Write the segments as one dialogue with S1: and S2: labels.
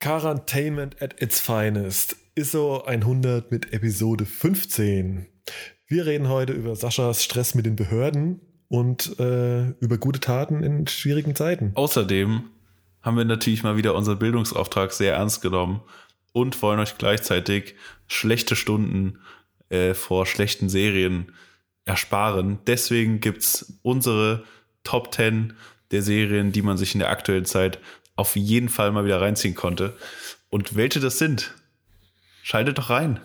S1: Quarantainment at its finest. ISO 100 mit Episode 15. Wir reden heute über Saschas Stress mit den Behörden und äh, über gute Taten in schwierigen Zeiten.
S2: Außerdem haben wir natürlich mal wieder unseren Bildungsauftrag sehr ernst genommen und wollen euch gleichzeitig schlechte Stunden äh, vor schlechten Serien ersparen. Deswegen gibt es unsere Top 10 der Serien, die man sich in der aktuellen Zeit auf jeden Fall mal wieder reinziehen konnte. Und welche das sind, schaltet doch rein.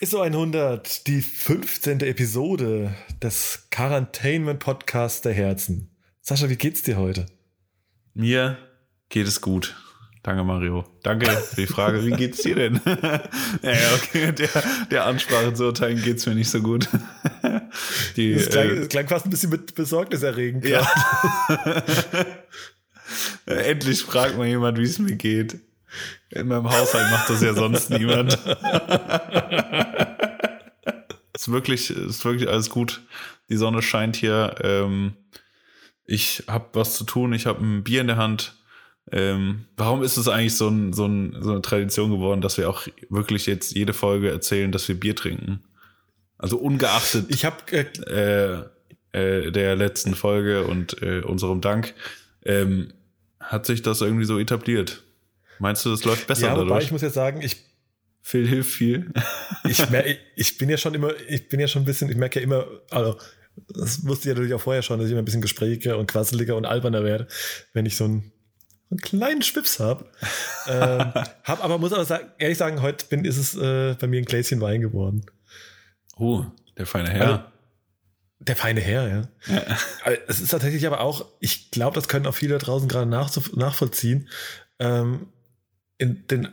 S1: ISO 100, die 15. Episode des Quarantainment Podcasts der Herzen. Sascha, wie geht's dir heute?
S2: Mir geht es gut. Danke, Mario. Danke für die Frage. Wie geht's dir denn? ja, okay, der, der Ansprache zu urteilen geht's mir nicht so gut.
S1: Die, das, klang, äh, das klang fast ein bisschen mit Besorgnis erregend. Ja.
S2: Endlich fragt mal jemand, wie es mir geht. In meinem Haushalt macht das ja sonst niemand. ist wirklich, ist wirklich alles gut. Die Sonne scheint hier. Ähm, ich habe was zu tun. Ich habe ein Bier in der Hand ähm, warum ist es eigentlich so, ein, so, ein, so, eine Tradition geworden, dass wir auch wirklich jetzt jede Folge erzählen, dass wir Bier trinken? Also ungeachtet
S1: ich hab, äh,
S2: äh, der letzten Folge und äh, unserem Dank ähm, hat sich das irgendwie so etabliert. Meinst du, das läuft besser
S1: ja, wobei ich muss jetzt sagen, ich
S2: Phil hilft viel.
S1: ich, mer ich bin ja schon immer, ich bin ja schon ein bisschen, ich merke ja immer, also das wusste ich ja natürlich auch vorher schon, dass ich immer ein bisschen gesprächiger und quasseliger und alberner werde, wenn ich so ein einen kleinen Schwips habe. ähm, hab aber muss aber sagen, ehrlich sagen, heute bin, ist es äh, bei mir ein Gläschen Wein geworden.
S2: Oh, der feine Herr. Also,
S1: der feine Herr, ja. ja. Es ist tatsächlich aber auch, ich glaube, das können auch viele da draußen gerade nach, nachvollziehen. Ähm, in, den, in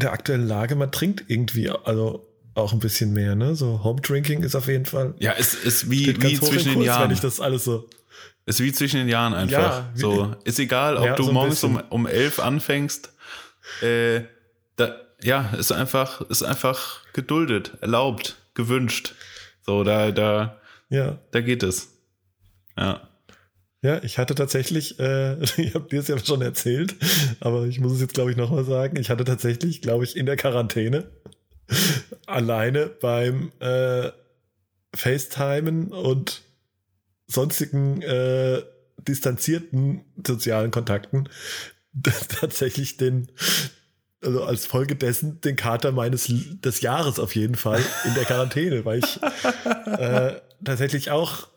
S1: der aktuellen Lage, man trinkt irgendwie, also auch ein bisschen mehr, ne? So Home Drinking ist auf jeden Fall.
S2: Ja, es ist wie, wie zwischen den Jahren.
S1: Wenn ich das alles so.
S2: Ist wie zwischen den Jahren einfach. Ja, so, ist egal, ob ja, du so morgens um, um elf anfängst. Äh, da, ja, ist einfach, ist einfach geduldet, erlaubt, gewünscht. So, da, da, ja. da geht es. Ja.
S1: Ja, ich hatte tatsächlich, äh, ich habe dir es ja schon erzählt, aber ich muss es jetzt, glaube ich, nochmal sagen. Ich hatte tatsächlich, glaube ich, in der Quarantäne alleine beim äh, FaceTimen und sonstigen äh, distanzierten sozialen Kontakten tatsächlich den, also als Folge dessen den Kater meines des Jahres auf jeden Fall in der Quarantäne, weil ich äh, tatsächlich auch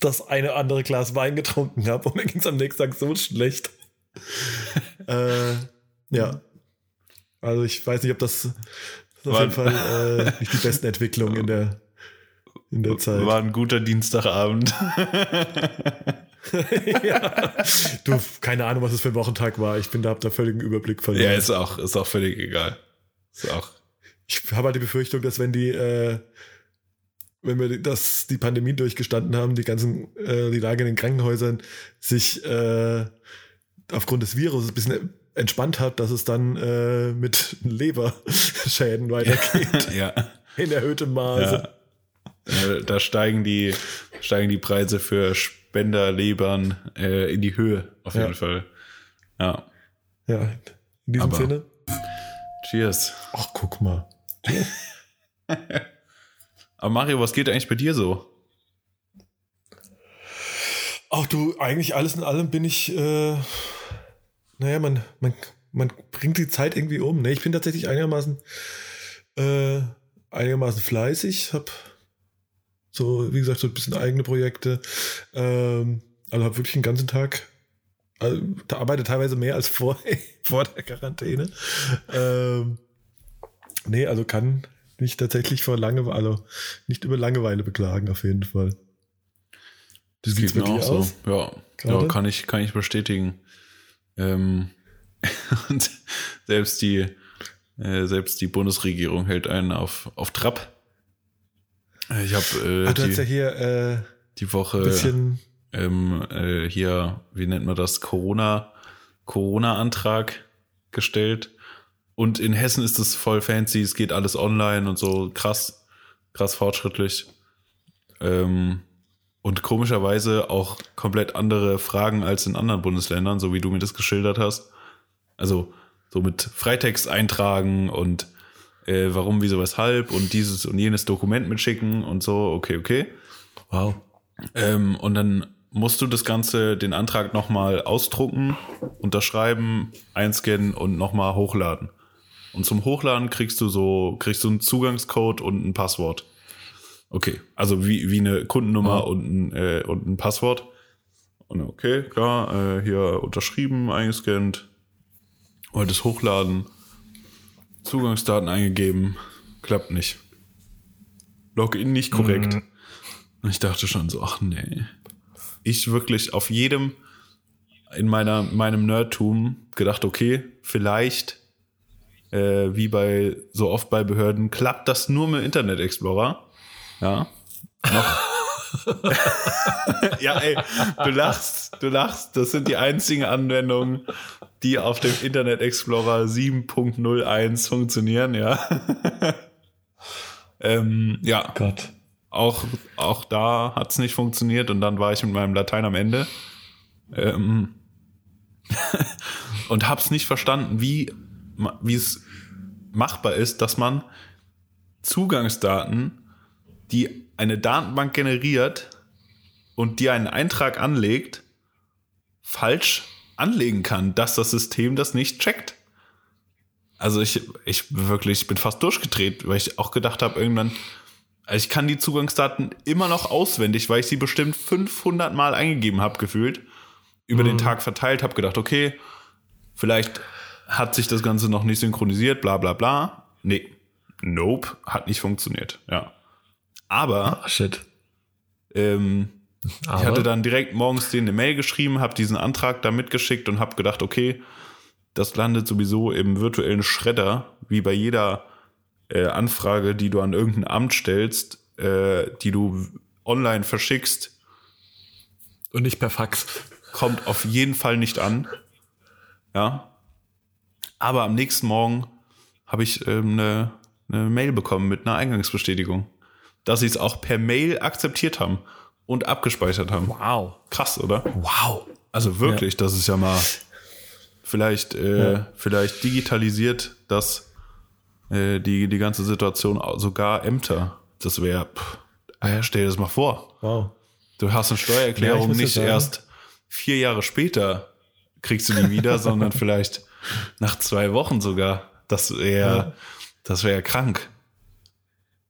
S1: das eine andere Glas Wein getrunken habe und mir ging es am nächsten Tag so schlecht. äh, ja. Also ich weiß nicht, ob das, das auf jeden Fall äh, nicht die besten Entwicklungen in der in der Zeit.
S2: War ein guter Dienstagabend.
S1: ja. Du, keine Ahnung, was es für ein Wochentag war. Ich bin da, hab da völligen Überblick verloren.
S2: Ja, ist auch, ist auch völlig egal. Ist auch.
S1: Ich habe halt die Befürchtung, dass wenn die, äh, wenn wir das, die Pandemie durchgestanden haben, die ganzen, äh, die Lage in den Krankenhäusern sich äh, aufgrund des Virus ein bisschen entspannt hat, dass es dann äh, mit Leberschäden weitergeht.
S2: ja.
S1: In erhöhtem Maße. Ja.
S2: Äh, da steigen die, steigen die Preise für Spenderlebern äh, in die Höhe, auf jeden Fall. Ja.
S1: Ja, in diesem Aber Sinne.
S2: Cheers.
S1: Ach, guck mal.
S2: Aber Mario, was geht eigentlich bei dir so?
S1: Ach du, eigentlich alles in allem bin ich, äh, naja, man, man, man bringt die Zeit irgendwie um. Ne? Ich bin tatsächlich einigermaßen, äh, einigermaßen fleißig, habe so, wie gesagt, so ein bisschen eigene Projekte. Ähm, also habe wirklich den ganzen Tag, also, arbeite teilweise mehr als vor, vor der Quarantäne. Ähm, nee, also kann mich tatsächlich vor Langeweile, also nicht über Langeweile beklagen, auf jeden Fall.
S2: Das sieht mir auch aus? so. Ja, ja, kann ich, kann ich bestätigen. Ähm, und selbst die, äh, selbst die Bundesregierung hält einen auf, auf Trab. Ich habe äh,
S1: ah, du die, ja hier äh,
S2: die Woche bisschen ähm, äh, hier, wie nennt man das, Corona, Corona-Antrag gestellt. Und in Hessen ist es voll fancy, es geht alles online und so krass, krass fortschrittlich. Ähm, und komischerweise auch komplett andere Fragen als in anderen Bundesländern, so wie du mir das geschildert hast. Also so mit Freitext eintragen und äh, warum, wieso, weshalb und dieses und jenes Dokument mitschicken und so, okay, okay.
S1: Wow.
S2: Ähm, und dann musst du das Ganze, den Antrag nochmal ausdrucken, unterschreiben, einscannen und nochmal hochladen. Und zum Hochladen kriegst du so, kriegst du einen Zugangscode und ein Passwort. Okay, also wie, wie eine Kundennummer
S1: Oh.
S2: und, ein, äh, und ein Passwort. Und okay, klar, äh, hier unterschrieben, eingescannt, wollte es hochladen, Zugangsdaten eingegeben, klappt nicht. Login nicht korrekt.
S1: Mhm.
S2: Und ich dachte schon so, ach nee. Ich wirklich auf jedem in meiner, meinem Nerdtum gedacht, okay, vielleicht, äh, wie bei so oft bei Behörden, klappt das nur mit Internet Explorer. Ja. Noch. ja, ey, du lachst, du lachst. Das sind die einzigen Anwendungen, die auf dem Internet Explorer 7.01 funktionieren, ja. ähm, ja,
S1: Gott.
S2: auch, auch da hat es nicht funktioniert und dann war ich mit meinem Latein am Ende. Ähm, und hab's nicht verstanden, wie, es machbar ist, dass man Zugangsdaten, die eine Datenbank generiert und die einen Eintrag anlegt, falsch anlegen kann, dass das System das nicht checkt. Also ich, ich wirklich bin fast durchgedreht, weil ich auch gedacht habe, irgendwann, also ich kann die Zugangsdaten immer noch auswendig, weil ich sie bestimmt 500 Mal eingegeben habe, gefühlt. Über den Tag verteilt, habe gedacht, okay, vielleicht hat sich das Ganze noch nicht synchronisiert, bla bla bla. Nee, nope, hat nicht funktioniert, ja. Aber
S1: Ah, shit.
S2: ähm, ich
S1: Aber-
S2: hatte dann direkt morgens denen eine Mail geschrieben, habe diesen Antrag da mitgeschickt und habe gedacht, okay, das landet sowieso im virtuellen Schredder, wie bei jeder äh, Anfrage, die du an irgendein Amt stellst, äh, die du online verschickst,
S1: Und nicht per Fax.
S2: kommt auf jeden Fall nicht an. Ja. Aber am nächsten Morgen habe ich ähm, eine, eine Mail bekommen mit einer Eingangsbestätigung, dass sie es auch per Mail akzeptiert haben und abgespeichert haben.
S1: Wow.
S2: Krass, oder?
S1: Wow.
S2: Also wirklich, das ist ja mal vielleicht, äh,
S1: Ja.
S2: vielleicht digitalisiert das äh, die, die ganze Situation sogar Ämter. Das wäre, äh, stell dir das mal vor.
S1: Wow.
S2: Du hast eine
S1: Ja,
S2: Steuererklärung nicht
S1: ja sagen-
S2: erst vier Jahre später kriegst du die wieder, sondern vielleicht nach zwei Wochen sogar. Das wäre,
S1: Ja.
S2: das wäre krank.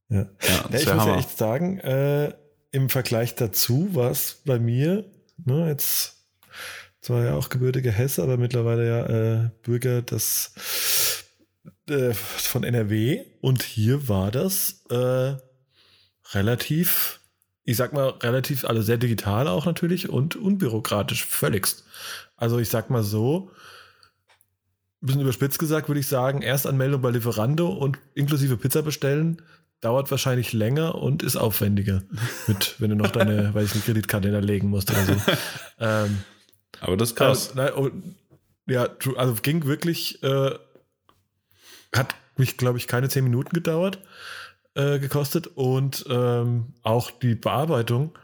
S1: Ja.
S2: Ja,
S1: Ja, ich muss ja echt sagen, äh, im Vergleich dazu war es bei mir, ne, jetzt zwar ja auch gebürtiger Hesse, aber mittlerweile ja äh, Bürger des, äh, von NRW und hier war das äh, relativ, ich sag mal, relativ, also sehr digital auch natürlich und unbürokratisch, völligst. Also ich sag mal so, ein bisschen überspitzt gesagt, würde ich sagen, Erstanmeldung bei Lieferando und inklusive Pizza bestellen dauert wahrscheinlich länger und ist aufwendiger, mit, wenn du noch deine, weiß ich nicht, Kreditkarte hinterlegen musst oder so. ähm,
S2: Aber das ist krass.
S1: nein, oh, ja, also ging wirklich, äh, hat mich, glaube ich, keine zehn Minuten gedauert, äh, gekostet und ähm, auch die Bearbeitung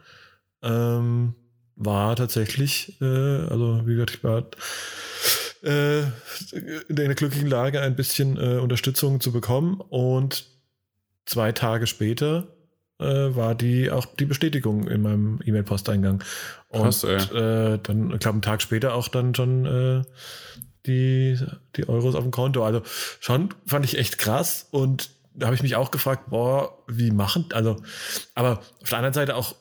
S1: ähm, war tatsächlich, äh, also wie gesagt, ich war äh, in der glücklichen Lage, ein bisschen äh, Unterstützung zu bekommen und zwei Tage später äh, war die auch die Bestätigung in meinem E-Mail-Posteingang. Und
S2: Krass,
S1: äh, dann, ich glaube, einen Tag später auch dann schon äh, die, die Euros auf dem Konto. Also schon fand ich echt krass und da habe ich mich auch gefragt, boah, wie machen, also, aber auf der anderen Seite auch,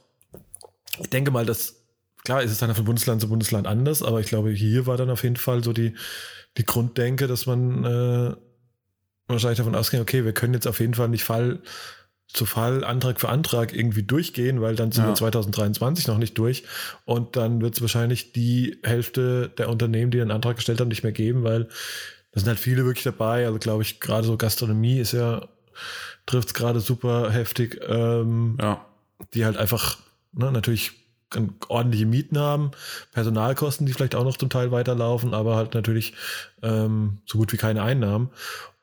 S1: ich denke mal, dass, klar ist es dann von Bundesland zu Bundesland anders, aber ich glaube, hier war dann auf jeden Fall so die, die Grunddenke, dass man äh, wahrscheinlich davon ausging, okay, wir können jetzt auf jeden Fall nicht Fall zu Fall, Antrag für Antrag irgendwie durchgehen, weil dann sind
S2: Ja.
S1: wir 2023 noch nicht durch und dann wird es wahrscheinlich die Hälfte der Unternehmen, die einen Antrag gestellt haben, nicht mehr geben, weil da sind halt viele wirklich dabei. Also glaube ich, gerade so Gastronomie ist ja, trifft es gerade super heftig, ähm,
S2: Ja.
S1: die halt einfach ne, natürlich ordentliche Mieten haben, Personalkosten, die vielleicht auch noch zum Teil weiterlaufen, aber halt natürlich ähm, so gut wie keine Einnahmen.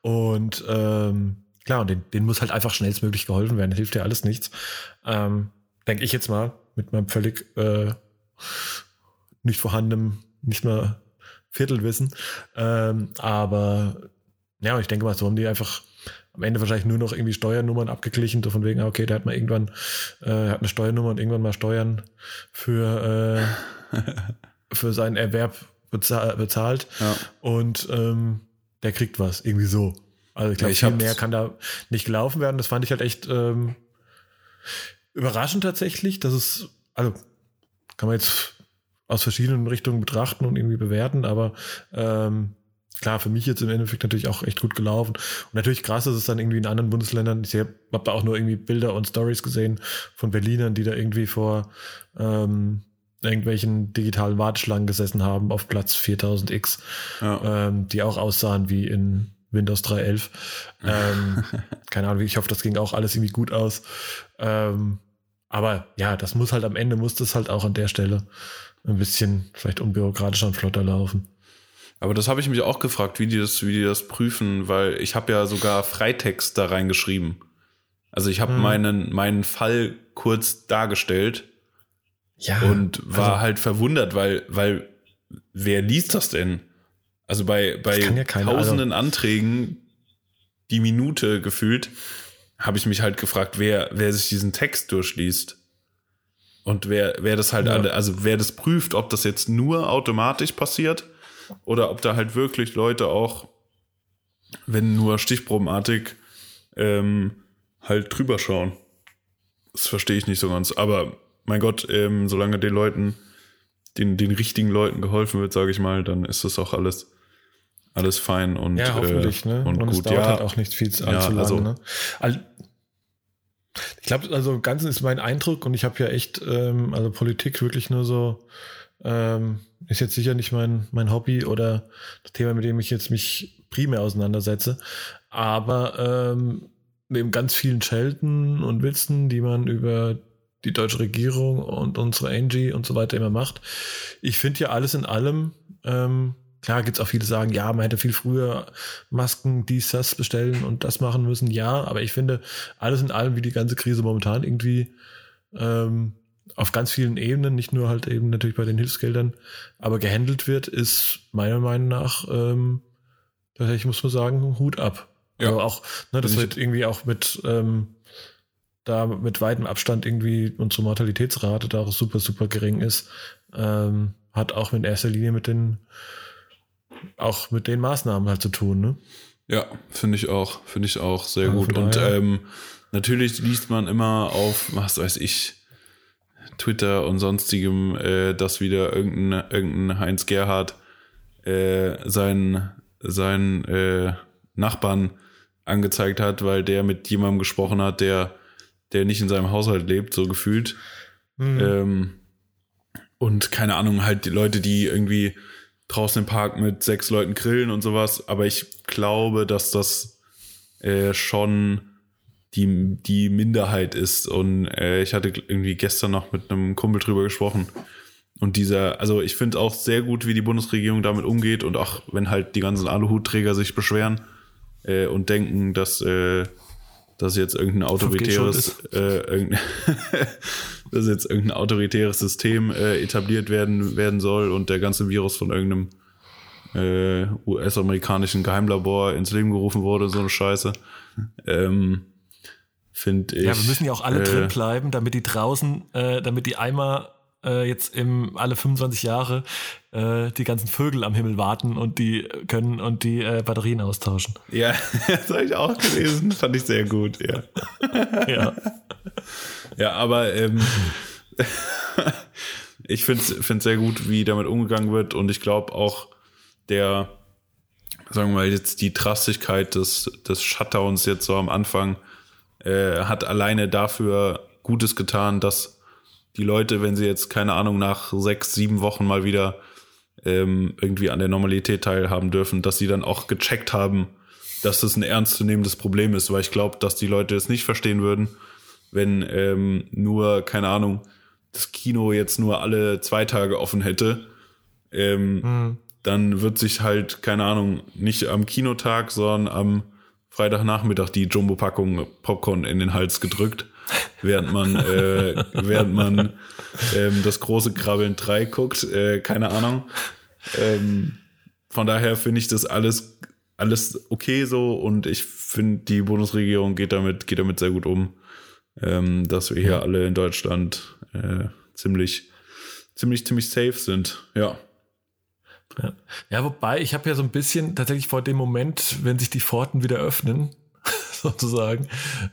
S1: Und ähm, klar, und denen, denen muss halt einfach schnellstmöglich geholfen werden. Hilft ja alles nichts. Ähm, denke ich jetzt mal, mit meinem völlig äh, nicht vorhandenem, nicht mehr Viertelwissen. Ähm, aber ja, ich denke mal, so haben die einfach am Ende wahrscheinlich nur noch irgendwie Steuernummern abgeglichen, so von wegen, ah, okay, der hat mal irgendwann, äh, hat eine Steuernummer und irgendwann mal Steuern für, äh, für seinen Erwerb bezahl bezahlt. Ja. Und ähm, der kriegt was, irgendwie so. Also ich glaube, ja, viel mehr kann da nicht gelaufen werden. Das fand ich halt echt ähm, überraschend tatsächlich, dass es, also kann man jetzt aus verschiedenen Richtungen betrachten und irgendwie bewerten, aber ähm, klar, für mich jetzt im Endeffekt natürlich auch echt gut gelaufen. Und natürlich krass ist es dann irgendwie in anderen Bundesländern. Ich habe da auch nur irgendwie Bilder und Stories gesehen von Berlinern, die da irgendwie vor ähm, irgendwelchen digitalen Warteschlangen gesessen haben auf Platz 4000x, ja. ähm, die auch aussahen wie in Windows 3.11. Ähm, keine Ahnung, ich hoffe, das ging auch alles irgendwie gut aus. Ähm, aber ja, das muss halt am Ende, muss das halt auch an der Stelle ein bisschen vielleicht unbürokratischer und flotter laufen.
S2: Aber das habe ich mich auch gefragt, wie die das, wie die das prüfen, weil ich habe ja sogar Freitext da reingeschrieben. Also ich habe hm. meinen, meinen Fall kurz dargestellt ja, und war also, halt verwundert, weil, weil wer liest das denn? Also bei, bei ja keine, tausenden also, Anträgen die Minute gefühlt, habe ich mich halt gefragt, wer, wer sich diesen Text durchliest. Und wer, wer das halt ja. alle, also wer das prüft, ob das jetzt nur automatisch passiert oder ob da halt wirklich Leute auch, wenn nur stichprobenartig, ähm, halt drüber schauen. Das verstehe ich nicht so ganz. Aber mein Gott, ähm, solange den Leuten, den, den richtigen Leuten geholfen wird, sage ich mal, dann ist das auch alles, alles fein und,
S1: ja, hoffentlich,
S2: äh,
S1: ne? und, und gut. Es dauert ja, halt auch nicht viel allzu ja, lange. Also, ne? Ich glaube, also im Ganzen ist mein Eindruck und ich habe ja echt, ähm, also Politik wirklich nur so, ähm, ist jetzt sicher nicht mein, mein Hobby oder das Thema, mit dem ich jetzt mich primär auseinandersetze. Aber ähm, neben ganz vielen Schelten und Witzen, die man über die deutsche Regierung und unsere Angie und so weiter immer macht, ich finde ja alles in allem ähm, Klar gibt es auch viele, die sagen, ja, man hätte viel früher Masken, dies, das bestellen und das machen müssen. Ja, aber ich finde, alles in allem, wie die ganze Krise momentan irgendwie ähm, auf ganz vielen Ebenen, nicht nur halt eben natürlich bei den Hilfsgeldern, aber gehandelt wird, ist meiner Meinung nach, ähm, tatsächlich muss man sagen, Hut ab. Ja. Also auch, ne, das wird irgendwie auch mit, ähm, da mit weitem Abstand irgendwie unsere Mortalitätsrate da auch super, super gering ist, ähm, hat auch in erster Linie mit den auch mit den Maßnahmen halt zu tun, ne?
S2: Ja, finde ich auch, finde ich auch sehr also gut. Und ähm, natürlich liest man immer auf, was weiß ich, Twitter und sonstigem, äh, dass wieder irgendein, irgendein Heinz Gerhard äh, seinen, seinen äh, Nachbarn angezeigt hat, weil der mit jemandem gesprochen hat, der, der nicht in seinem Haushalt lebt, so gefühlt. Mhm. Ähm, und keine Ahnung, halt die Leute, die irgendwie draußen im Park mit sechs Leuten grillen und sowas. Aber ich glaube, dass das äh, schon die, die Minderheit ist. Und äh, ich hatte irgendwie gestern noch mit einem Kumpel drüber gesprochen. Und dieser, also ich finde auch sehr gut, wie die Bundesregierung damit umgeht und auch wenn halt die ganzen Aluhutträger sich beschweren äh, und denken, dass, äh, dass jetzt irgendein autoritäres, äh, irgendein dass jetzt irgendein autoritäres System äh, etabliert werden, werden soll und der ganze Virus von irgendeinem äh, US-amerikanischen Geheimlabor ins Leben gerufen wurde, so eine Scheiße. Ähm, Finde ich.
S1: Ja, wir müssen ja auch alle äh, drin bleiben, damit die draußen, äh, damit die Eimer äh, jetzt im alle 25 Jahre äh, die ganzen Vögel am Himmel warten und die können und die äh, Batterien austauschen.
S2: Ja, das habe ich auch gelesen. Fand ich sehr gut, ja. ja. Ja, aber ähm, ich finde es sehr gut, wie damit umgegangen wird und ich glaube auch der, sagen wir mal, jetzt die Drastigkeit des, des Shutdowns jetzt so am Anfang äh, hat alleine dafür Gutes getan, dass die Leute, wenn sie jetzt, keine Ahnung, nach sechs, sieben Wochen mal wieder ähm, irgendwie an der Normalität teilhaben dürfen, dass sie dann auch gecheckt haben, dass das ein ernstzunehmendes Problem ist, weil ich glaube, dass die Leute es nicht verstehen würden, wenn ähm, nur, keine Ahnung, das Kino jetzt nur alle zwei Tage offen hätte. Ähm, mhm. Dann wird sich halt, keine Ahnung, nicht am Kinotag, sondern am Freitagnachmittag die Jumbo-Packung Popcorn in den Hals gedrückt, während man, äh, während man ähm, das große Krabbeln 3 guckt. Äh, keine Ahnung. Ähm, von daher finde ich das alles, alles okay so und ich finde, die Bundesregierung geht damit, geht damit sehr gut um, ähm, dass wir hier alle in Deutschland äh, ziemlich, ziemlich, ziemlich safe sind. Ja.
S1: Ja, ja wobei ich habe ja so ein bisschen tatsächlich vor dem Moment, wenn sich die Pforten wieder öffnen, sozusagen,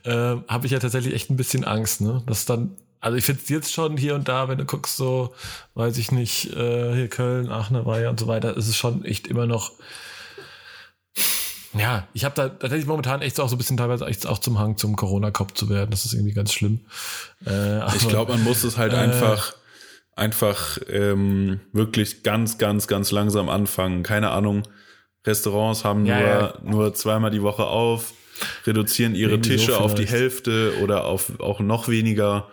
S1: äh, habe ich ja tatsächlich echt ein bisschen Angst, ne? Dass dann, also ich finde es jetzt schon hier und da, wenn du guckst, so, weiß ich nicht, äh, hier Köln, Aachen, Weiher und so weiter, ist es schon echt immer noch. Ja, ich habe da tatsächlich momentan echt auch so ein bisschen teilweise echt auch zum Hang zum Corona-Kopf zu werden. Das ist irgendwie ganz schlimm.
S2: Äh, aber, ich glaube, man muss es halt äh, einfach einfach ähm, wirklich ganz, ganz, ganz langsam anfangen. Keine Ahnung, Restaurants haben ja, nur, ja. nur zweimal die Woche auf, reduzieren ihre Irgendwie Tische so auf die Hälfte oder auf auch noch weniger,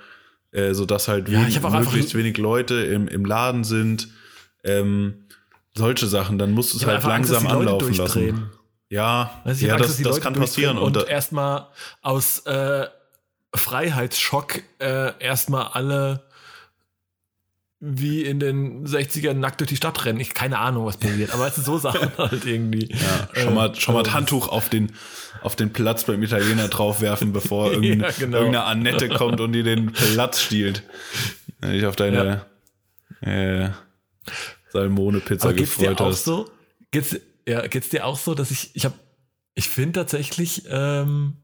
S2: äh, sodass halt ja, wenig, möglichst wenig Leute im, im Laden sind. Ähm, solche Sachen, dann musst du es halt langsam Angst, anlaufen lassen. Ja,
S1: also ja Angst, das, das kann passieren. Und, und erstmal aus äh, Freiheitsschock äh, erstmal alle wie in den 60ern nackt durch die Stadt rennen. Ich keine Ahnung, was passiert, aber es sind so Sachen halt irgendwie.
S2: Ja, schon mal, schon mal das Handtuch auf den, auf den Platz beim Italiener draufwerfen, bevor irgendein, ja, genau. irgendeine Annette kommt und dir den Platz stiehlt. Wenn dich auf deine ja. äh, Salmone-Pizza gefreut
S1: dir
S2: hast.
S1: Auch so? Geht's, ja, geht's dir auch so, dass ich, ich habe, ich finde tatsächlich, ähm,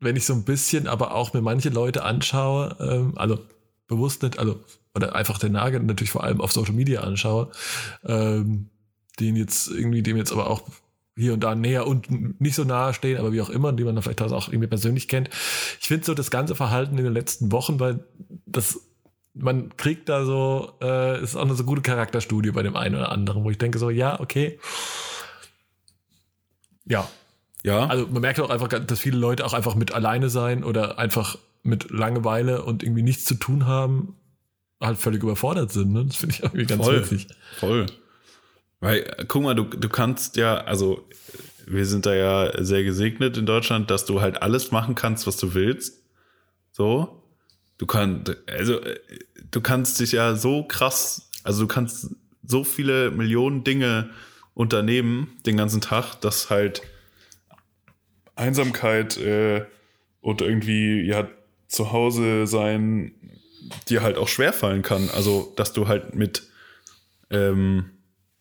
S1: wenn ich so ein bisschen, aber auch mir manche Leute anschaue, ähm, also bewusst nicht, also oder einfach den Nagel natürlich vor allem auf Social Media anschaue, ähm, den jetzt irgendwie, dem jetzt aber auch hier und da näher und nicht so nahe stehen, aber wie auch immer, die man dann vielleicht auch irgendwie persönlich kennt. Ich finde so das ganze Verhalten in den letzten Wochen, weil das man kriegt da so, äh, ist auch eine so gute Charakterstudie bei dem einen oder anderen, wo ich denke so, ja, okay. Ja. Ja. Also man merkt auch einfach, dass viele Leute auch einfach mit alleine sein oder einfach mit Langeweile und irgendwie nichts zu tun haben, halt völlig überfordert sind. Ne? Das finde ich irgendwie ganz
S2: voll,
S1: witzig.
S2: Voll. Weil, guck mal, du, du kannst ja, also wir sind da ja sehr gesegnet in Deutschland, dass du halt alles machen kannst, was du willst. So. Du kannst, also du kannst dich ja so krass, also du kannst so viele Millionen Dinge unternehmen den ganzen Tag, dass halt Einsamkeit äh, und irgendwie ja zu Hause sein dir halt auch schwerfallen kann. Also, dass du halt mit, ähm,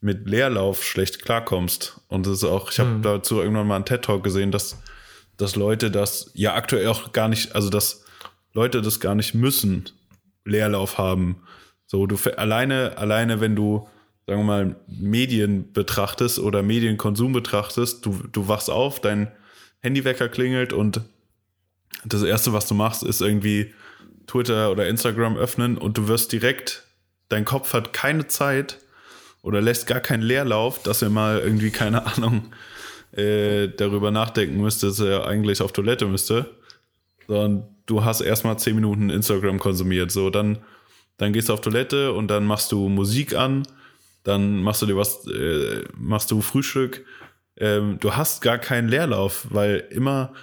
S2: mit Leerlauf schlecht klarkommst. Und das ist auch, ich habe mhm. dazu irgendwann mal einen TED-Talk gesehen, dass, dass Leute das ja aktuell auch gar nicht, also dass Leute das gar nicht müssen, Leerlauf haben. So, du alleine, alleine, wenn du, sagen wir mal, Medien betrachtest oder Medienkonsum betrachtest, du, du wachst auf, dein Handywecker klingelt und das erste, was du machst, ist irgendwie Twitter oder Instagram öffnen und du wirst direkt, dein Kopf hat keine Zeit oder lässt gar keinen Leerlauf, dass er mal irgendwie, keine Ahnung, äh, darüber nachdenken müsste, dass er eigentlich auf Toilette müsste. Sondern du hast erstmal zehn Minuten Instagram konsumiert. So, dann, dann gehst du auf Toilette und dann machst du Musik an, dann machst du dir was, äh, machst du Frühstück. Ähm, du hast gar keinen Leerlauf, weil immer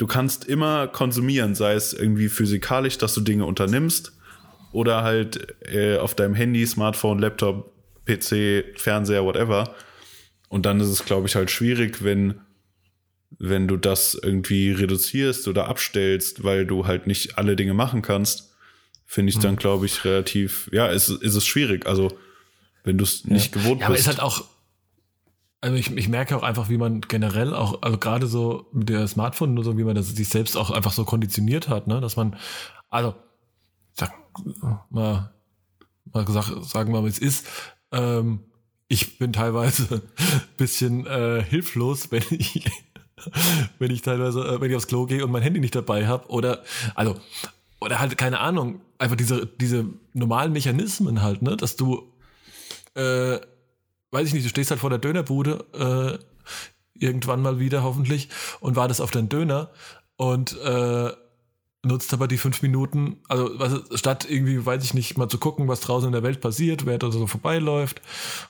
S2: du kannst immer konsumieren, sei es irgendwie physikalisch, dass du Dinge unternimmst oder halt äh, auf deinem Handy, Smartphone, Laptop, PC, Fernseher, whatever. Und dann ist es, glaube ich, halt schwierig, wenn, wenn du das irgendwie reduzierst oder abstellst, weil du halt nicht alle Dinge machen kannst, finde ich dann, hm. glaube ich, relativ, ja, ist, ist es schwierig. Also, wenn du es nicht ja. gewohnt
S1: ja, bist. Aber ist halt auch, also ich, ich merke auch einfach, wie man generell auch, also gerade so mit der Smartphone und so, wie man das sich selbst auch einfach so konditioniert hat, ne, dass man, also, sag mal, mal gesagt, sagen wir mal, wie es ist, ähm, ich bin teilweise bisschen äh, hilflos, wenn ich wenn ich teilweise, äh, wenn ich aufs Klo gehe und mein Handy nicht dabei habe oder also oder halt keine Ahnung, einfach diese diese normalen Mechanismen halt, ne, dass du äh, weiß ich nicht, du stehst halt vor der Dönerbude, äh, irgendwann mal wieder hoffentlich, und wartest auf deinen Döner und äh, nutzt aber die fünf Minuten, also was, statt irgendwie, weiß ich nicht, mal zu gucken, was draußen in der Welt passiert, wer da so vorbeiläuft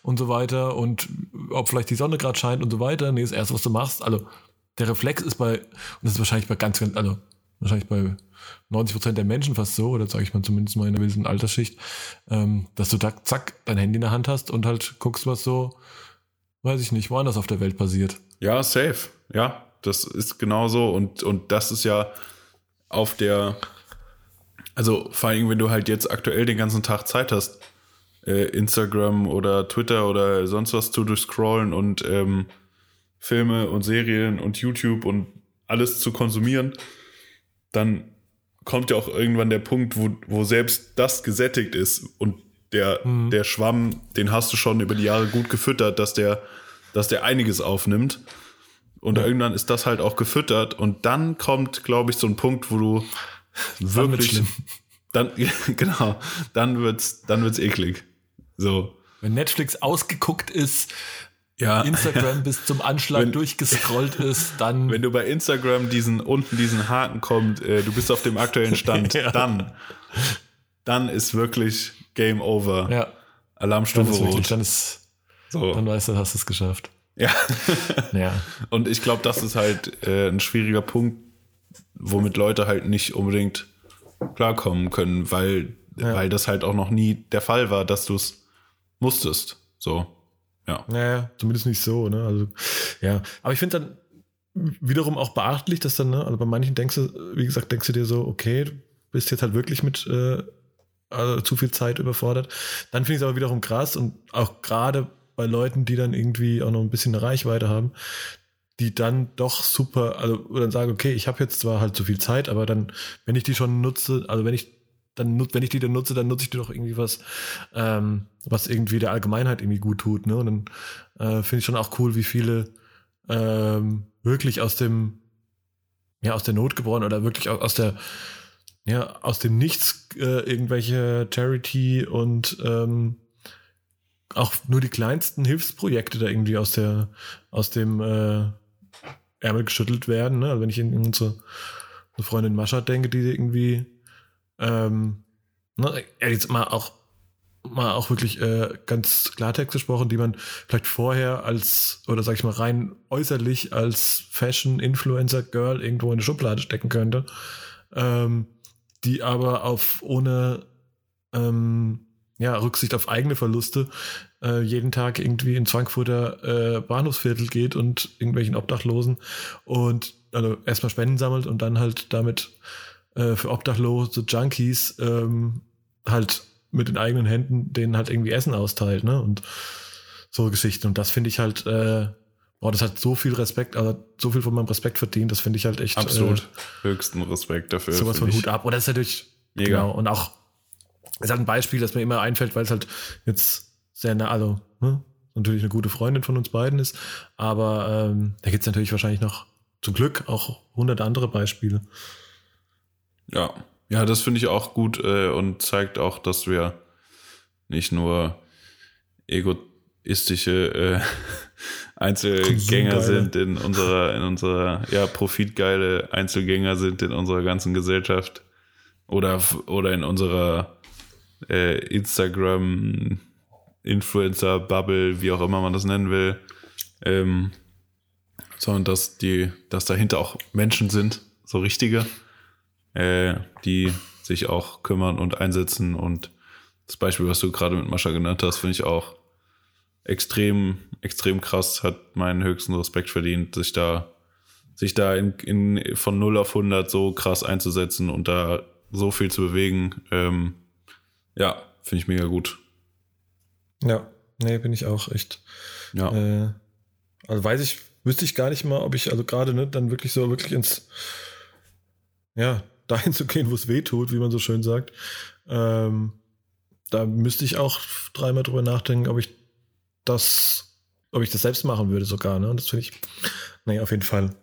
S1: und so weiter und ob vielleicht die Sonne gerade scheint und so weiter. Nee, das erste, was du machst, also der Reflex ist bei, und das ist wahrscheinlich bei ganz, ganz, also wahrscheinlich bei 90 Prozent der Menschen fast so, oder sage ich mal zumindest mal in der wilden Altersschicht, ähm, dass du da zack dein Handy in der Hand hast und halt guckst, was so, weiß ich nicht, woanders auf der Welt passiert.
S2: Ja, safe. Ja, das ist genau so. Und, und das ist ja auf der, also vor allem, wenn du halt jetzt aktuell den ganzen Tag Zeit hast, äh, Instagram oder Twitter oder sonst was zu durchscrollen und ähm, Filme und Serien und YouTube und alles zu konsumieren, dann kommt ja auch irgendwann der Punkt, wo, wo selbst das gesättigt ist und der, mhm. der Schwamm, den hast du schon über die Jahre gut gefüttert, dass der, dass der einiges aufnimmt. Und ja. irgendwann ist das halt auch gefüttert und dann kommt, glaube ich, so ein Punkt, wo du wirklich, dann, genau, dann wird's, dann wird's eklig. So.
S1: Wenn Netflix ausgeguckt ist, ja. Instagram bis zum Anschlag wenn, durchgescrollt ist, dann.
S2: Wenn du bei Instagram diesen unten diesen Haken kommt, äh, du bist auf dem aktuellen Stand, ja. dann, dann ist wirklich Game Over.
S1: Ja.
S2: Alarmstufe
S1: dann rot. dann ist, so. dann weißt du, hast du es geschafft.
S2: Ja. ja. Und ich glaube, das ist halt äh, ein schwieriger Punkt, womit Leute halt nicht unbedingt klarkommen können, weil, ja. weil das halt auch noch nie der Fall war, dass du es musstest. So. Ja.
S1: Naja, zumindest nicht so, ne? Also, ja. Aber ich finde dann wiederum auch beachtlich, dass dann, ne, also bei manchen denkst du, wie gesagt, denkst du dir so, okay, du bist jetzt halt wirklich mit äh, also zu viel Zeit überfordert. Dann finde ich es aber wiederum krass und auch gerade bei Leuten, die dann irgendwie auch noch ein bisschen eine Reichweite haben, die dann doch super, also dann sagen, okay, ich habe jetzt zwar halt zu viel Zeit, aber dann, wenn ich die schon nutze, also wenn ich dann wenn ich die dann nutze, dann nutze ich die doch irgendwie was, ähm, was irgendwie der Allgemeinheit irgendwie gut tut. Ne? Und dann äh, finde ich schon auch cool, wie viele ähm, wirklich aus dem, ja, aus der Not geboren oder wirklich aus der, ja, aus dem Nichts äh, irgendwelche Charity und ähm, auch nur die kleinsten Hilfsprojekte da irgendwie aus der, aus dem äh, Ärmel geschüttelt werden. Ne? Also wenn ich in unsere, Freundin Mascha denke, die irgendwie ähm, ne, jetzt mal auch mal auch wirklich äh, ganz Klartext gesprochen, die man vielleicht vorher als, oder sag ich mal rein äußerlich als Fashion-Influencer-Girl irgendwo in eine Schublade stecken könnte, ähm, die aber auf ohne ähm, ja, Rücksicht auf eigene Verluste äh, jeden Tag irgendwie in Frankfurter äh, Bahnhofsviertel geht und irgendwelchen Obdachlosen und also erstmal Spenden sammelt und dann halt damit äh, für obdachlose Junkies ähm, halt mit den eigenen Händen denen halt irgendwie Essen austeilt, ne? Und so Geschichten. Und das finde ich halt, äh, boah, das hat so viel Respekt, also so viel von meinem Respekt verdient, das finde ich halt echt.
S2: Absolut. Äh, Höchsten Respekt dafür.
S1: Sowas von Hut ab. Und das ist natürlich, Mega. genau, und auch, ist halt ein Beispiel, das mir immer einfällt, weil es halt jetzt sehr nah, also, ne? natürlich eine gute Freundin von uns beiden ist, aber ähm, da gibt es natürlich wahrscheinlich noch zum Glück auch hundert andere Beispiele.
S2: Ja, ja, das finde ich auch gut äh, und zeigt auch, dass wir nicht nur egoistische äh, Einzelgänger sind in unserer, in unserer, ja, profitgeile Einzelgänger sind in unserer ganzen Gesellschaft oder, oder in unserer äh, Instagram Influencer-Bubble, wie auch immer man das nennen will, ähm, sondern dass die, dass dahinter auch Menschen sind, so richtige äh, die sich auch kümmern und einsetzen. Und das Beispiel, was du gerade mit Mascha genannt hast, finde ich auch extrem, extrem krass, hat meinen höchsten Respekt verdient, sich da, sich da in, in, von 0 auf 100 so krass einzusetzen und da so viel zu bewegen. Ähm, ja, finde ich mega gut.
S1: Ja, nee, bin ich auch echt. Ja. Äh, also weiß ich, wüsste ich gar nicht mal, ob ich, also gerade ne, dann wirklich so wirklich ins, ja, dahin zu gehen, wo es weh tut, wie man so schön sagt. Ähm, da müsste ich auch dreimal drüber nachdenken, ob ich das, ob ich das selbst machen würde sogar. Ne? Und das finde ich, naja, auf jeden Fall.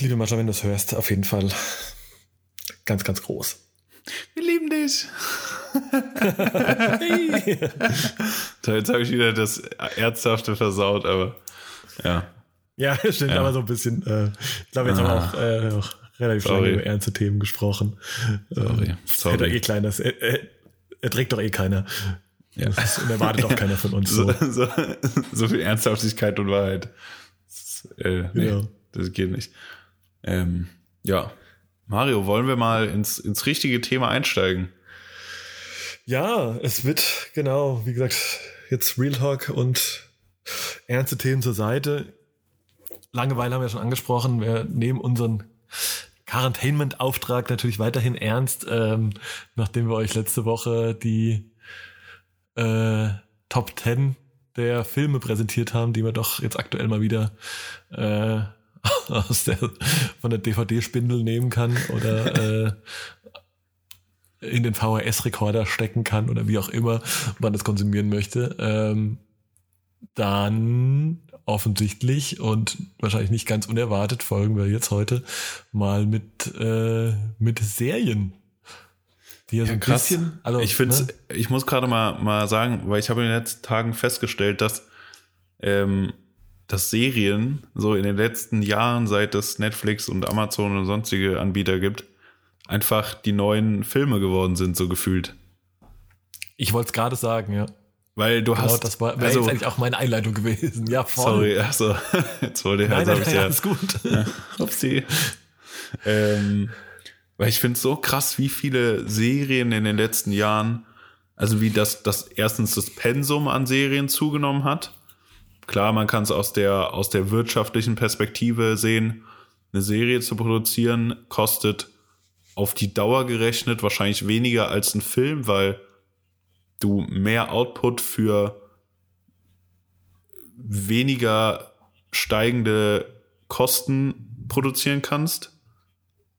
S1: Liebe Mascha, wenn du das hörst, auf jeden Fall ganz, ganz groß.
S2: Wir lieben dich. hey. Jetzt habe ich wieder das Erzhafte versaut, aber ja.
S1: Ja, stimmt, ja. aber so ein bisschen. Äh, ich glaube, jetzt ah. haben wir auch, äh, auch relativ lange über ernste Themen gesprochen.
S2: Sorry. Ähm, Sorry.
S1: Er, eh kleiner, er, er, er trägt doch eh keiner. Ja. Und erwartet auch keiner von uns.
S2: So, so, so, viel Ernsthaftigkeit und Wahrheit. Das, äh, nee,
S1: Genau.
S2: das geht nicht. Ähm, ja. Mario, wollen wir mal ins, ins richtige Thema einsteigen?
S1: Ja, es wird, genau, wie gesagt, jetzt Real Talk und ernste Themen zur Seite. Langeweile haben wir schon angesprochen. Wir nehmen unseren Quarantainment-Auftrag natürlich weiterhin ernst, ähm, nachdem wir euch letzte Woche die äh, Top 10 der Filme präsentiert haben, die man doch jetzt aktuell mal wieder äh, aus der, von der DVD-Spindel nehmen kann oder äh, in den VHS-Rekorder stecken kann oder wie auch immer man das konsumieren möchte, ähm, dann offensichtlich und wahrscheinlich nicht ganz unerwartet folgen wir jetzt heute mal mit, äh, mit Serien. Die ja, so ein
S2: krass.
S1: bisschen. Also,
S2: ich finde,
S1: ne?
S2: ich muss gerade mal, mal sagen, weil ich habe in den letzten Tagen festgestellt, dass, ähm, dass Serien so in den letzten Jahren, seit es Netflix und Amazon und sonstige Anbieter gibt, einfach die neuen Filme geworden sind, so gefühlt.
S1: Ich wollte es gerade sagen, ja.
S2: Weil du
S1: Genau,
S2: hast.
S1: das war wäre
S2: also,
S1: jetzt eigentlich auch meine Einleitung gewesen. Ja, voll.
S2: sorry, achso, jetzt wollte ich,
S1: Nein,
S2: also
S1: nein,
S2: ja,
S1: alles gut.
S2: Upsi. ähm, weil ich finde es so krass, wie viele Serien in den letzten Jahren, also wie das, das erstens das Pensum an Serien zugenommen hat. Klar, man kann es aus der, aus der wirtschaftlichen Perspektive sehen. Eine Serie zu produzieren kostet auf die Dauer gerechnet wahrscheinlich weniger als ein Film, weil du mehr Output für weniger steigende Kosten produzieren kannst.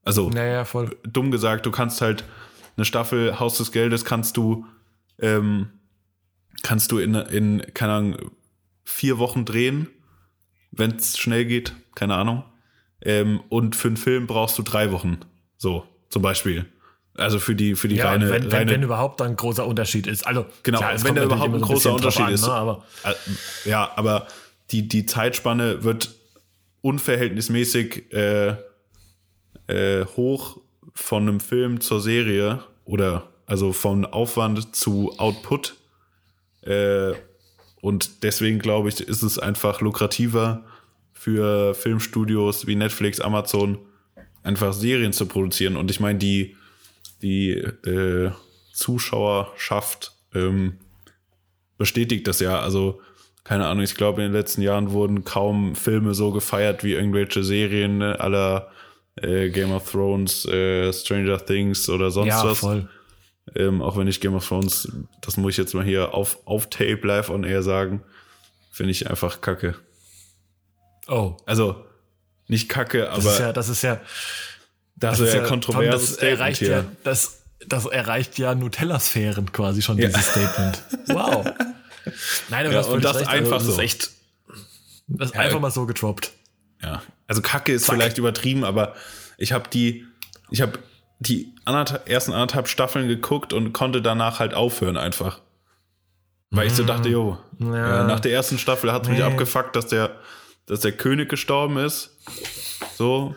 S2: Also
S1: Naja,
S2: dumm gesagt, du kannst halt eine Staffel Haus des Geldes kannst du ähm, kannst du in, in keine Ahnung vier Wochen drehen, wenn es schnell geht, keine Ahnung. Ähm, und für einen Film brauchst du drei Wochen, so zum Beispiel. Also für die für die
S1: Ja,
S2: reine,
S1: wenn, wenn,
S2: reine
S1: wenn überhaupt dann ein großer Unterschied ist. Also,
S2: Genau,
S1: klar,
S2: wenn da überhaupt ein großer Unterschied
S1: an,
S2: ist.
S1: Ne? Aber
S2: Äh, Ja, aber die, die Zeitspanne wird unverhältnismäßig äh, äh, hoch von einem Film zur Serie oder also von Aufwand zu Output. Äh, und deswegen glaube ich, ist es einfach lukrativer für Filmstudios wie Netflix, Amazon, einfach Serien zu produzieren. Und ich meine, die, die äh, Zuschauerschaft ähm, bestätigt das ja. Also, keine Ahnung, ich glaube, in den letzten Jahren wurden kaum Filme so gefeiert wie irgendwelche Serien ne, aller äh, Game of Thrones, äh, Stranger Things oder sonst
S1: ja,
S2: was.
S1: voll.
S2: Ähm, auch wenn ich Game of Thrones, das muss ich jetzt mal hier auf, auf Tape live on air sagen, finde ich einfach kacke.
S1: Oh,
S2: Also, nicht kacke,
S1: das
S2: aber
S1: ist ja, das ist ja,
S2: das,
S1: das
S2: ist ja kontroverses
S1: das
S2: Statement
S1: erreicht
S2: hier.
S1: ja, das, das erreicht ja Nutella-Sphären quasi schon, dieses Statement. Wow. Nein, aber
S2: Ja,
S1: das
S2: und das einfach
S1: das
S2: so.
S1: ist echt, das ist
S2: Ja,
S1: einfach mal so getroppt.
S2: Ja, also Kacke ist
S1: Zack.
S2: vielleicht übertrieben, aber ich habe die, ich habe die anderthalb, ersten anderthalb Staffeln geguckt und konnte danach halt aufhören einfach. Weil ich so dachte, jo,
S1: Ja.
S2: ja, nach der ersten Staffel hat es mich
S1: Nee.
S2: abgefuckt, dass der, dass der König gestorben ist. So,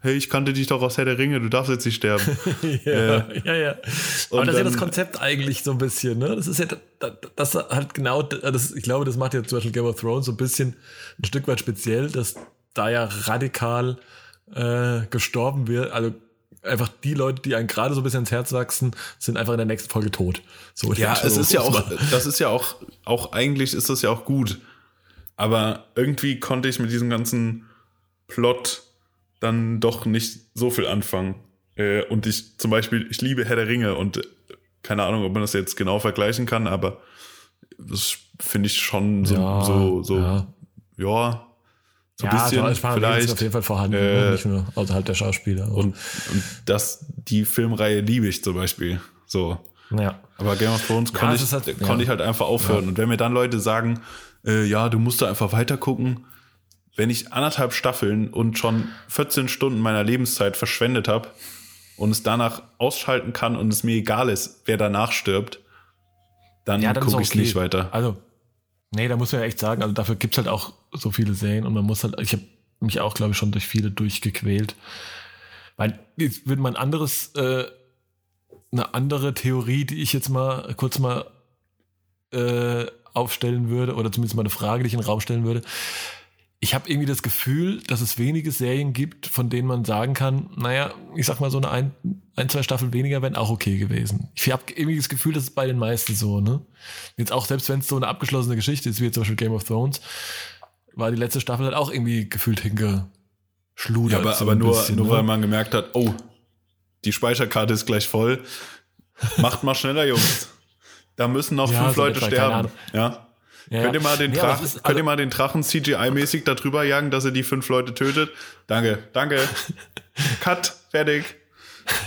S2: hey, ich kannte dich doch aus Herr der Ringe, du darfst jetzt nicht sterben.
S1: ja, ja, ja. Aber das ist ja das Konzept eigentlich so ein bisschen, ne? Das ist ja, das, das halt genau, das, ich glaube, das macht ja zum Beispiel Game of Thrones so ein bisschen ein Stück weit speziell, dass da ja radikal äh, gestorben wird. Also einfach die Leute, die einem gerade so ein bisschen ins Herz wachsen, sind einfach in der nächsten Folge tot. So,
S2: Ja,
S1: so,
S2: es ist ja auch, das ist ja auch, auch eigentlich ist das ja auch gut. Aber irgendwie konnte ich mit diesem ganzen Plot dann doch nicht so viel anfangen. Äh, und ich zum Beispiel, ich liebe Herr der Ringe und äh, keine Ahnung, ob man das jetzt genau vergleichen kann, aber das finde ich schon so,
S1: Ja,
S2: so, so, ja,
S1: ja.
S2: so ein
S1: ja,
S2: bisschen
S1: so als Parallelen sind
S2: vielleicht.
S1: auf jeden Fall vorhanden,
S2: Äh,
S1: ne? nicht nur außerhalb der Schauspieler.
S2: Und, und das, die Filmreihe liebe ich zum Beispiel. So.
S1: ja.
S2: Aber Game of Thrones konnte, ich,
S1: ist halt-
S2: konnte ich halt einfach aufhören. Und wenn mir dann Leute sagen, äh, ja, du musst da einfach weiter gucken, wenn ich anderthalb Staffeln und schon 14 Stunden meiner Lebenszeit verschwendet habe und es danach ausschalten kann und es mir egal ist, wer danach stirbt, dann,
S1: Ja, dann
S2: gucke ich
S1: okay.
S2: nicht weiter.
S1: Also, nee, da muss man ja echt sagen, also dafür gibt's halt auch so viele Serien und man muss halt, ich habe mich auch, glaube ich, schon durch viele durchgequält. Weil jetzt würde man anderes, äh, eine andere Theorie, die ich jetzt mal kurz mal äh, aufstellen würde, oder zumindest mal eine Frage, die ich in den Raum stellen würde. Ich habe irgendwie das Gefühl, dass es wenige Serien gibt, von denen man sagen kann, naja, ich sag mal so eine ein, ein zwei Staffeln weniger wären auch okay gewesen. Ich habe irgendwie das Gefühl, das ist bei den meisten so, ne? Jetzt auch selbst wenn es so eine abgeschlossene Geschichte ist, wie zum Beispiel Game of Thrones, war die letzte Staffel halt auch irgendwie gefühlt hingeschludert.
S2: Ja, aber,
S1: so
S2: aber nur,
S1: bisschen,
S2: nur
S1: ne?
S2: weil man gemerkt hat, oh, die Speicherkarte ist gleich voll. Macht mal schneller, Jungs. Da müssen noch
S1: Ja,
S2: fünf
S1: so
S2: Leute sterben. Ja.
S1: Ja,
S2: Könnt ihr mal den
S1: ja,
S2: Drachen, ihr
S1: also-
S2: mal den Drachen CGI-mäßig da drüber jagen, dass er die fünf Leute tötet? Danke, danke. Cut, fertig.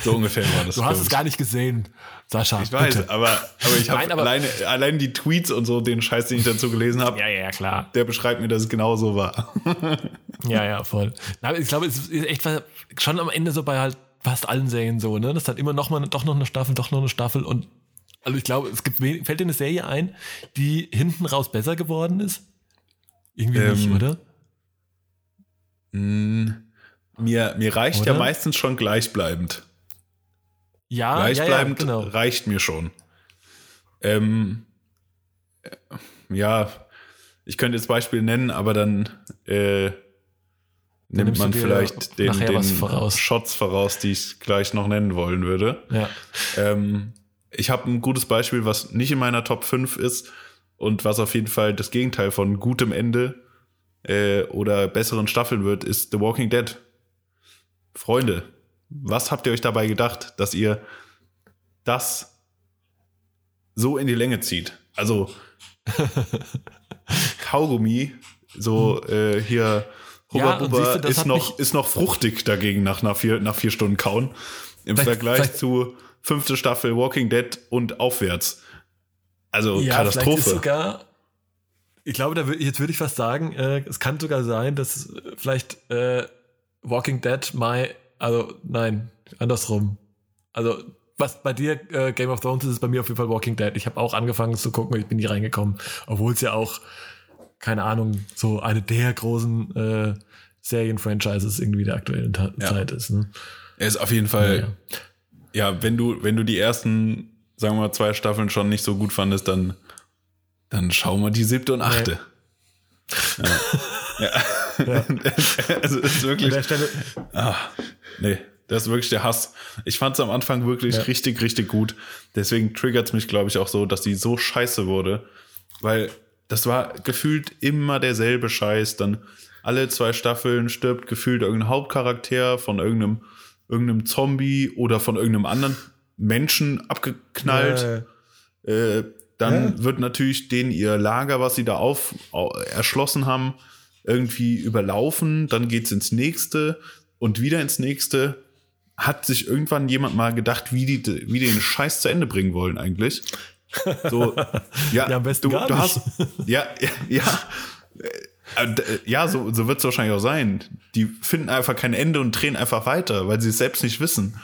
S2: So ungefähr war das.
S1: Du hast es gar nicht gesehen, Sascha.
S2: Ich weiß,
S1: bitte.
S2: aber, aber ich habe alleine, allein die Tweets und so, den Scheiß, den ich dazu gelesen habe,
S1: Ja, ja, klar.
S2: der beschreibt mir, dass es genau so war.
S1: Ja, ja, voll. Ich glaube, es ist echt schon am Ende so bei halt fast allen Serien so, ne? Das ist dann immer noch mal doch noch eine Staffel, doch noch eine Staffel und also ich glaube, es gibt fällt dir eine Serie ein, die hinten raus besser geworden ist? Irgendwie nicht,
S2: Ähm,
S1: oder?
S2: Mm, mir, mir reicht ja
S1: Oder?
S2: meistens schon gleichbleibend.
S1: Ja, ja, ja,
S2: Gleichbleibend
S1: genau.
S2: reicht mir schon. Ähm, äh, ja, ich könnte jetzt Beispiel nennen, aber dann äh, nimmt
S1: nimmst du
S2: man vielleicht den, den
S1: voraus.
S2: Shots voraus, die ich gleich noch nennen wollen würde.
S1: Ja.
S2: Ähm, ich habe ein gutes Beispiel, was nicht in meiner Top 5 ist und was auf jeden Fall das Gegenteil von gutem Ende äh, oder besseren Staffeln wird, ist The Walking Dead. Freunde, was habt ihr euch dabei gedacht, dass ihr das so in die Länge zieht? Also Kaugummi, so äh, hier
S1: Ja,
S2: Hubba
S1: und
S2: Bubba
S1: du,
S2: ist noch, ist noch fruchtig dagegen nach, nach, vier, nach vier Stunden kauen. Im
S1: Vielleicht-
S2: Vergleich
S1: vielleicht-
S2: zu fünfte Staffel Walking Dead und aufwärts. Also
S1: Ja,
S2: Katastrophe.
S1: sogar, ich glaube, da jetzt würde ich fast sagen, äh, es kann sogar sein, dass vielleicht äh, Walking Dead my, also nein, andersrum. Also was bei dir äh, Game of Thrones ist, ist bei mir auf jeden Fall Walking Dead. Ich habe auch angefangen zu gucken, ich bin nie reingekommen, obwohl es ja auch keine Ahnung so eine der großen äh, Serien-Franchises irgendwie der aktuellen Ta
S2: Ja.
S1: Zeit ist. Ne?
S2: Er ist auf jeden Fall,
S1: Ja.
S2: ja, wenn du, wenn du die ersten, sagen wir mal, zwei Staffeln schon nicht so gut fandest, dann, dann schau mal die siebte und achte. Ja. ja. also ist
S1: An
S2: wirklich,
S1: der Stelle,
S2: ah, nee, das ist wirklich der Hass. Ich fand es am Anfang wirklich
S1: Ja.
S2: richtig, richtig gut. Deswegen triggert es mich, glaube ich, auch so, dass die so scheiße wurde. Weil das war gefühlt immer derselbe Scheiß. Dann alle zwei Staffeln stirbt gefühlt irgendein Hauptcharakter von irgendeinem, irgendeinem Zombie oder von irgendeinem anderen Menschen abgeknallt.
S1: äh,
S2: Äh, dann
S1: Ja.
S2: wird natürlich denen ihr Lager, was sie da auf, au- erschlossen haben, irgendwie überlaufen. Dann geht's ins nächste und wieder ins nächste. Hat sich irgendwann jemand mal gedacht, wie die, wie die den Scheiß zu Ende bringen wollen eigentlich? So, ja,
S1: Ja, am besten
S2: du,
S1: gar
S2: du
S1: nicht.
S2: hast, ja, ja, ja, ja, so, so wird es wahrscheinlich auch sein. Die finden einfach kein Ende und drehen einfach weiter, weil sie es selbst nicht wissen.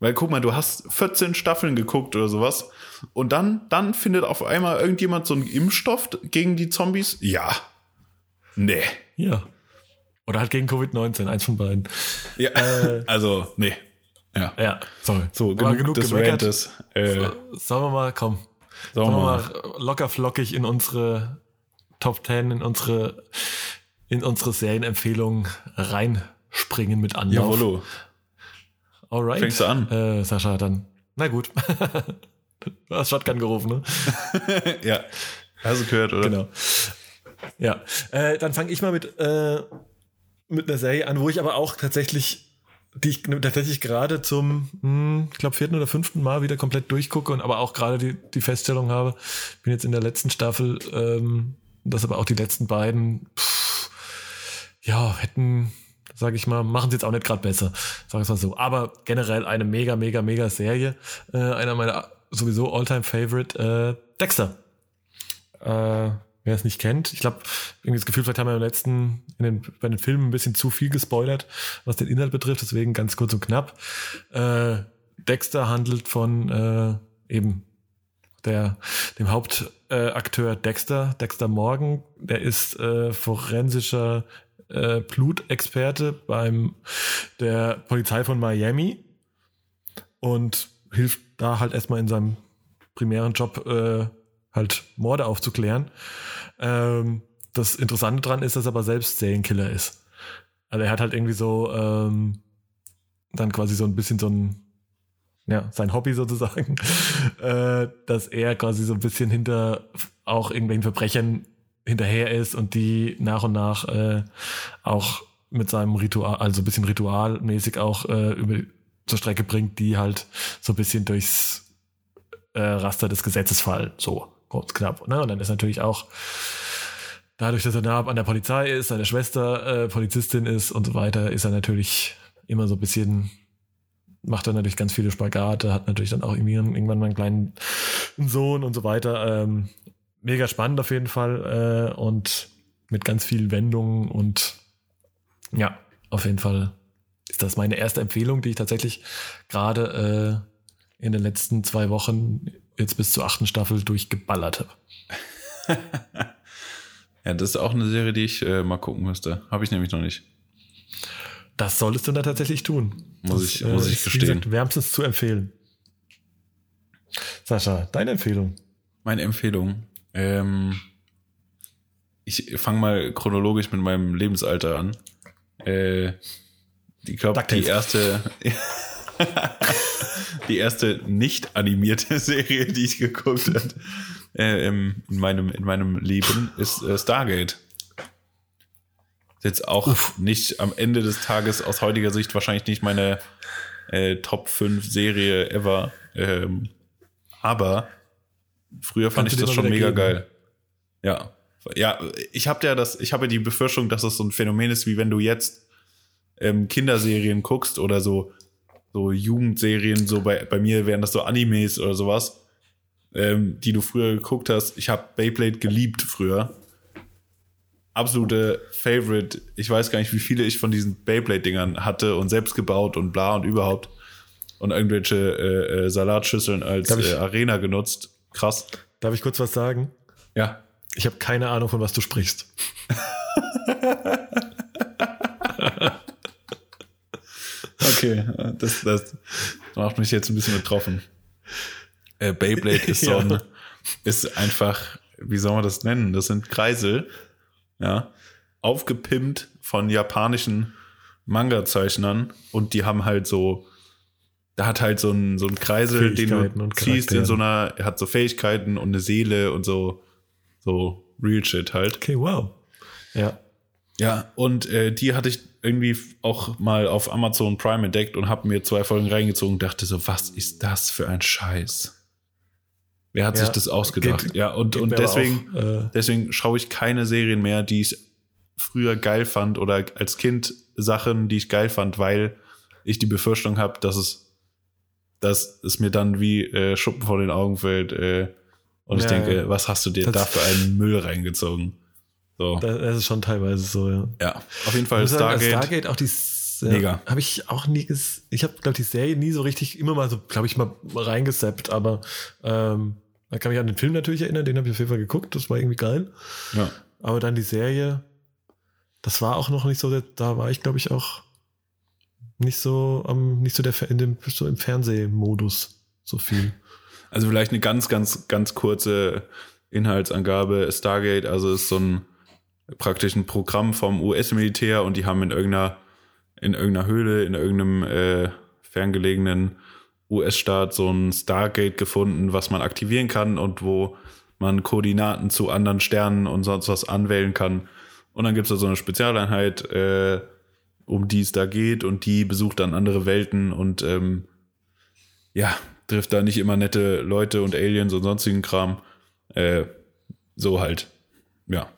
S2: Weil guck mal, du hast 14 Staffeln geguckt oder sowas und dann, dann findet auf einmal irgendjemand so einen Impfstoff gegen die Zombies? Ja. Nee.
S1: ja. Oder halt gegen Covid-19, eins von beiden.
S2: Ja. also, nee. Ja.
S1: Ja, sorry.
S2: So,
S1: Aber
S2: genug, des. Rantes. Äh,
S1: Sollen wir mal, komm,
S2: sagen
S1: sollen
S2: wir mal
S1: locker flockig in unsere Top 10, in unsere, in unsere Serienempfehlungen reinspringen mit Anlauf.
S2: Jawollo.
S1: Alright.
S2: Fängst du an?
S1: Äh, Sascha, dann. Na gut. du hast Shotgun gerufen, ne?
S2: Ja. Hast du gehört, oder?
S1: Genau. Ja, äh, dann fange ich mal mit, äh, mit einer Serie an, wo ich aber auch tatsächlich, die ich tatsächlich gerade zum, hm, ich glaube, vierten oder fünften Mal wieder komplett durchgucke und aber auch gerade die, die Feststellung habe, bin jetzt in der letzten Staffel, ähm, das aber auch die letzten beiden, pff, ja, hätten, sage ich mal, machen sie jetzt auch nicht gerade besser, sag ich mal so. Aber generell eine mega, mega, mega Serie. Äh, einer meiner sowieso All-Time-Favorite, äh, Dexter. Äh, wer es nicht kennt, ich glaube, irgendwie das Gefühl, vielleicht haben wir im letzten, in den, bei den Filmen ein bisschen zu viel gespoilert, was den Inhalt betrifft, deswegen ganz kurz und knapp. Äh, Dexter handelt von äh, eben der, dem Hauptakteur Dexter, Dexter Morgan, der ist äh, forensischer äh, Blutexperte beim der Polizei von Miami und hilft da halt erstmal in seinem primären Job äh, halt Morde aufzuklären. Ähm, das Interessante dran ist, dass er aber selbst Serienkiller ist. Also er hat halt irgendwie so ähm, dann quasi so ein bisschen so ein ja, sein Hobby sozusagen, äh, dass er quasi so ein bisschen hinter auch irgendwelchen Verbrechern hinterher ist und die nach und nach äh, auch mit seinem Ritual, also ein bisschen ritualmäßig auch äh, über zur Strecke bringt, die halt so ein bisschen durchs Raster des Gesetzes fallen. So, kurz knapp. Ne? Und dann ist natürlich auch dadurch, dass er nah an der Polizei ist, seine Schwester Polizistin ist und so weiter, ist er natürlich immer so ein bisschen macht er natürlich ganz viele Spagate, hat natürlich dann auch irgendwann mal einen kleinen Sohn und so weiter. Ähm, mega spannend auf jeden Fall äh, und mit ganz vielen Wendungen und ja, auf jeden Fall ist das meine erste Empfehlung, die ich tatsächlich gerade äh, in den letzten zwei Wochen jetzt bis zur achten Staffel durchgeballert habe.
S2: ja, das ist auch eine Serie, die ich äh, mal gucken müsste. Habe ich nämlich noch nicht.
S1: Das solltest du da tatsächlich tun.
S2: Muss das, ich, muss äh, ich gestehen. Gesagt,
S1: wärmstens zu empfehlen. Sascha, deine Empfehlung?
S2: Meine Empfehlung. Ähm, ich fange mal chronologisch mit meinem Lebensalter an. Äh, ich glaube, die erste, die erste nicht animierte Serie, die ich geguckt habe äh, in meinem in meinem Leben, ist äh, Stargate jetzt auch Uff. nicht am Ende des Tages aus heutiger Sicht wahrscheinlich nicht meine äh, Top 5 Serie ever. Ähm, aber früher fand Kannst ich das schon mega geben? geil. Ja. Ja, ich habe ja das, ich habe ja die Befürchtung, dass das so ein Phänomen ist, wie wenn du jetzt ähm, Kinderserien guckst oder so, so Jugendserien, so bei, bei mir wären das so Animes oder sowas, ähm, die du früher geguckt hast. Ich habe Beyblade geliebt früher absolute Favorite. Ich weiß gar nicht, wie viele ich von diesen Beyblade-Dingern hatte und selbst gebaut und bla und überhaupt. Und irgendwelche äh, äh, Salatschüsseln als äh, Arena genutzt. Krass.
S1: Darf ich kurz was sagen?
S2: Ja.
S1: Ich habe keine Ahnung, von was du sprichst.
S2: okay, das, das macht mich jetzt ein bisschen betroffen. Äh, Beyblade ist so ein, ist einfach, wie soll man das nennen? Das sind Kreisel, ja, aufgepimpt von japanischen Manga-Zeichnern und die haben halt so, da hat halt so ein, so ein Kreisel, den du ziehst in so einer, er hat so Fähigkeiten und eine Seele und so, so Real Shit halt.
S1: Okay, wow. Ja.
S2: Ja, und äh, die hatte ich irgendwie auch mal auf Amazon Prime entdeckt und habe mir zwei Folgen reingezogen und dachte so, was ist das für ein Scheiß? Wer hat ja, sich das ausgedacht? Geht, ja, und, und deswegen, auch, äh, deswegen schaue ich keine Serien mehr, die ich früher geil fand oder als Kind Sachen, die ich geil fand, weil ich die Befürchtung habe, dass es, dass es mir dann wie äh, Schuppen vor den Augen fällt. Äh, und ja, ich denke, ja. was hast du dir da für einen Müll reingezogen?
S1: So. Das ist schon teilweise so, ja.
S2: Ja, auf jeden Fall Stargate.
S1: Stargate auch die ja, Mega. Habe ich auch nie, ges ich habe, glaube die Serie nie so richtig, immer mal so, glaube ich, mal reingesappt, aber ähm, da kann mich an den Film natürlich erinnern, den habe ich auf jeden Fall geguckt, das war irgendwie geil.
S2: Ja.
S1: Aber dann die Serie, das war auch noch nicht so, da war ich, glaube ich, auch nicht so am, nicht so der in dem, so im Fernsehmodus so viel.
S2: Also vielleicht eine ganz, ganz, ganz kurze Inhaltsangabe. Stargate, also ist so ein praktisch ein Programm vom US-Militär und die haben in irgendeiner in irgendeiner Höhle, in irgendeinem äh, ferngelegenen US-Staat so ein Stargate gefunden, was man aktivieren kann und wo man Koordinaten zu anderen Sternen und sonst was anwählen kann. Und dann gibt es da so eine Spezialeinheit, äh, um die es da geht und die besucht dann andere Welten und ähm, ja, trifft da nicht immer nette Leute und Aliens und sonstigen Kram. Äh, so halt. Ja.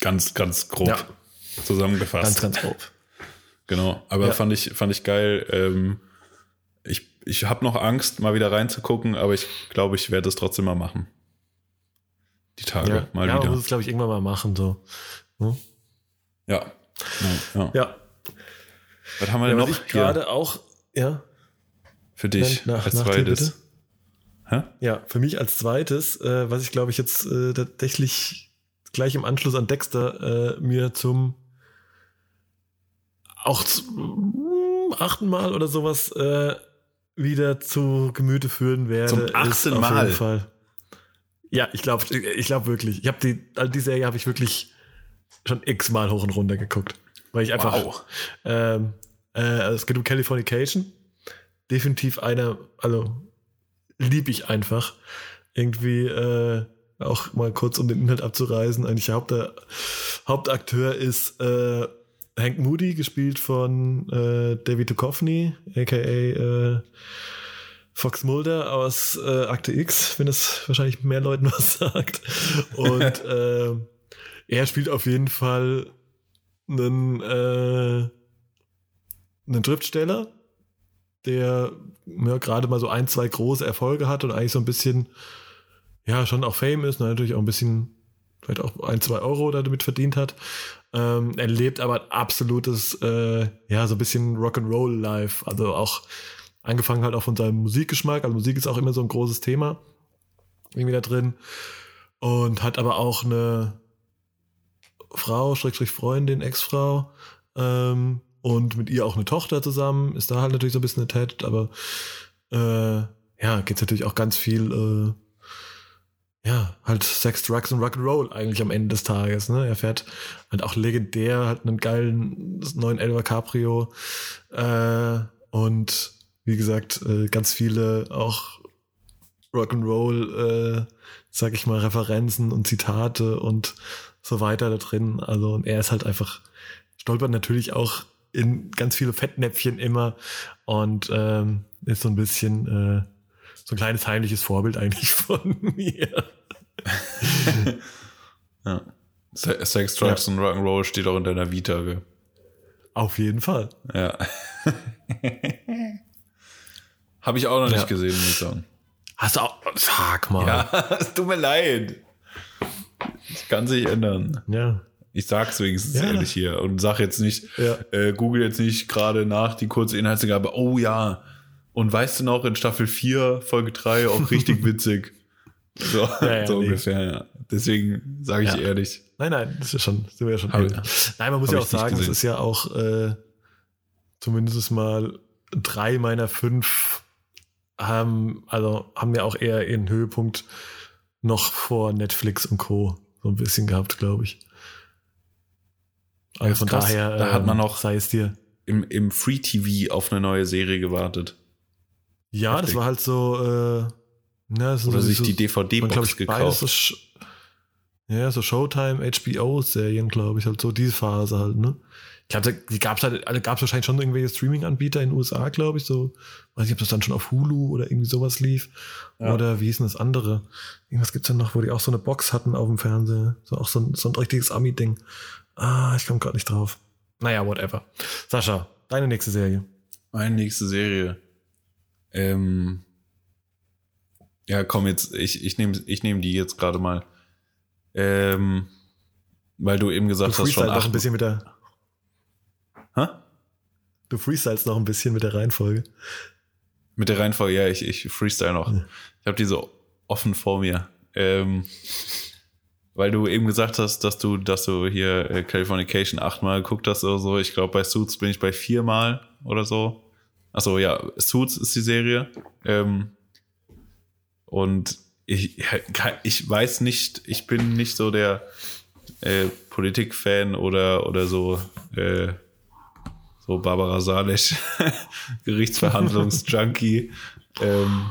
S2: Ganz, ganz grob ja. zusammengefasst.
S1: Ganz, ganz grob.
S2: Genau, aber ja. fand ich fand ich geil. Ähm, ich ich habe noch Angst, mal wieder reinzugucken, aber ich glaube, ich werde es trotzdem mal machen. Die Tage
S1: ja.
S2: mal
S1: ja,
S2: wieder.
S1: Ja, muss es glaube ich irgendwann mal machen so. Hm?
S2: Ja.
S1: ja. Ja.
S2: Was haben wir denn noch? Ich
S1: gerade auch ja.
S2: Für dich nach, als nach zweites.
S1: Hä? Ja, für mich als zweites, äh, was ich glaube ich jetzt äh, tatsächlich gleich im Anschluss an Dexter äh, mir zum auch zum achten Mal oder sowas äh, wieder zu Gemüte führen werde.
S2: Zum achten Mal.
S1: Fall. Ja, ich glaube ich glaub wirklich. Ich habe die, also die Serie habe ich wirklich schon x-mal hoch und runter geguckt. Weil ich einfach. Wow. Ähm, äh, es geht um Californication. Definitiv einer, also lieb ich einfach. Irgendwie äh, auch mal kurz um den Inhalt abzureisen. Eigentlich der Haupt, Hauptakteur ist äh, Hank Moody, gespielt von äh, David Duchovny, aka äh, Fox Mulder aus äh, Akte X, wenn das wahrscheinlich mehr Leuten was sagt. Und äh, er spielt auf jeden Fall einen, äh, einen Schriftsteller, der ja, gerade mal so ein, zwei große Erfolge hat und eigentlich so ein bisschen, ja, schon auch Fame ist, natürlich auch ein bisschen, vielleicht auch ein, zwei Euro damit verdient hat. Ähm, er lebt aber absolutes, äh, ja, so ein bisschen Rock'n'Roll-Life. Also auch angefangen halt auch von seinem Musikgeschmack. Also Musik ist auch immer so ein großes Thema irgendwie da drin. Und hat aber auch eine Frau, Schrägstrich Freundin, Ex-Frau, ähm, und mit ihr auch eine Tochter zusammen, ist da halt natürlich so ein bisschen attached, aber äh, ja, geht's natürlich auch ganz viel, äh, ja, halt Sex, Drugs und Rock'n'Roll eigentlich am Ende des Tages. Ne? Er fährt halt auch legendär, hat einen geilen neuen Elva Caprio äh, und wie gesagt, äh, ganz viele auch Rock'n'Roll, äh, sag ich mal, Referenzen und Zitate und so weiter da drin. Also und er ist halt einfach, stolpert natürlich auch in ganz viele Fettnäpfchen immer und ähm, ist so ein bisschen äh, so ein kleines heimliches Vorbild eigentlich von mir.
S2: ja. Sex, Drugs ja. und Rock'n'Roll steht auch in deiner Vita. Gell?
S1: Auf jeden Fall.
S2: Ja. Habe ich auch noch nicht ja. gesehen, muss ich sagen.
S1: Hast du auch. Sag mal.
S2: Ja, es tut mir leid. Das kann sich ändern.
S1: Ja.
S2: Ich sag's wenigstens ja. ehrlich hier und sag jetzt nicht, ja. äh, google jetzt nicht gerade nach die kurze Inhaltsangabe, oh ja. Und weißt du noch, in Staffel 4, Folge 3 auch richtig witzig. So, ja, so ungefähr, ja. Deswegen sage ich ehrlich.
S1: Nein, nein, das ist schon, sind wir ja schon. Hab, nein, man muss ja auch sagen, es ist ja auch äh, zumindest mal drei meiner fünf haben, also haben ja auch eher ihren Höhepunkt noch vor Netflix und Co. so ein bisschen gehabt, glaube ich.
S2: Also von krass. daher, da hat man ähm, noch, sei es dir, im, im Free TV auf eine neue Serie gewartet.
S1: Ja, Heftig. das war halt so, äh,
S2: so, Oder sich so, die DVD-Box gekauft. So,
S1: ja, so Showtime, HBO-Serien, glaube ich, halt so diese Phase halt, ne? Ich glaube, die gab es halt, also gab es wahrscheinlich schon irgendwelche Streaming-Anbieter in den USA, glaube ich, so, weiß nicht, ob das dann schon auf Hulu oder irgendwie sowas lief. Ja. Oder wie hieß denn das andere? Irgendwas gibt's denn noch, wo die auch so eine Box hatten auf dem Fernseher. So auch so ein, so ein richtiges Ami-Ding. Ah, ich komme gerade nicht drauf. Naja, whatever. Sascha, deine nächste Serie.
S2: Meine nächste Serie. Ähm, ja, komm jetzt, ich, ich nehme ich nehm die jetzt gerade mal. Ähm, weil du eben gesagt du hast, schon
S1: acht. ein bisschen mit der.
S2: Hä?
S1: Du freestylst noch ein bisschen mit der Reihenfolge.
S2: Mit der Reihenfolge, ja, ich, ich freestyle noch. Ja. Ich habe die so offen vor mir. Ähm, weil du eben gesagt hast, dass du, dass du hier äh, Californication achtmal geguckt hast oder so. Ich glaube, bei Suits bin ich bei viermal oder so. Achso, ja, Suits ist die Serie. Ähm, und ich, ich weiß nicht, ich bin nicht so der äh, Politikfan oder, oder so, äh, so Barbara Salisch, Gerichtsverhandlungsjunkie. ähm,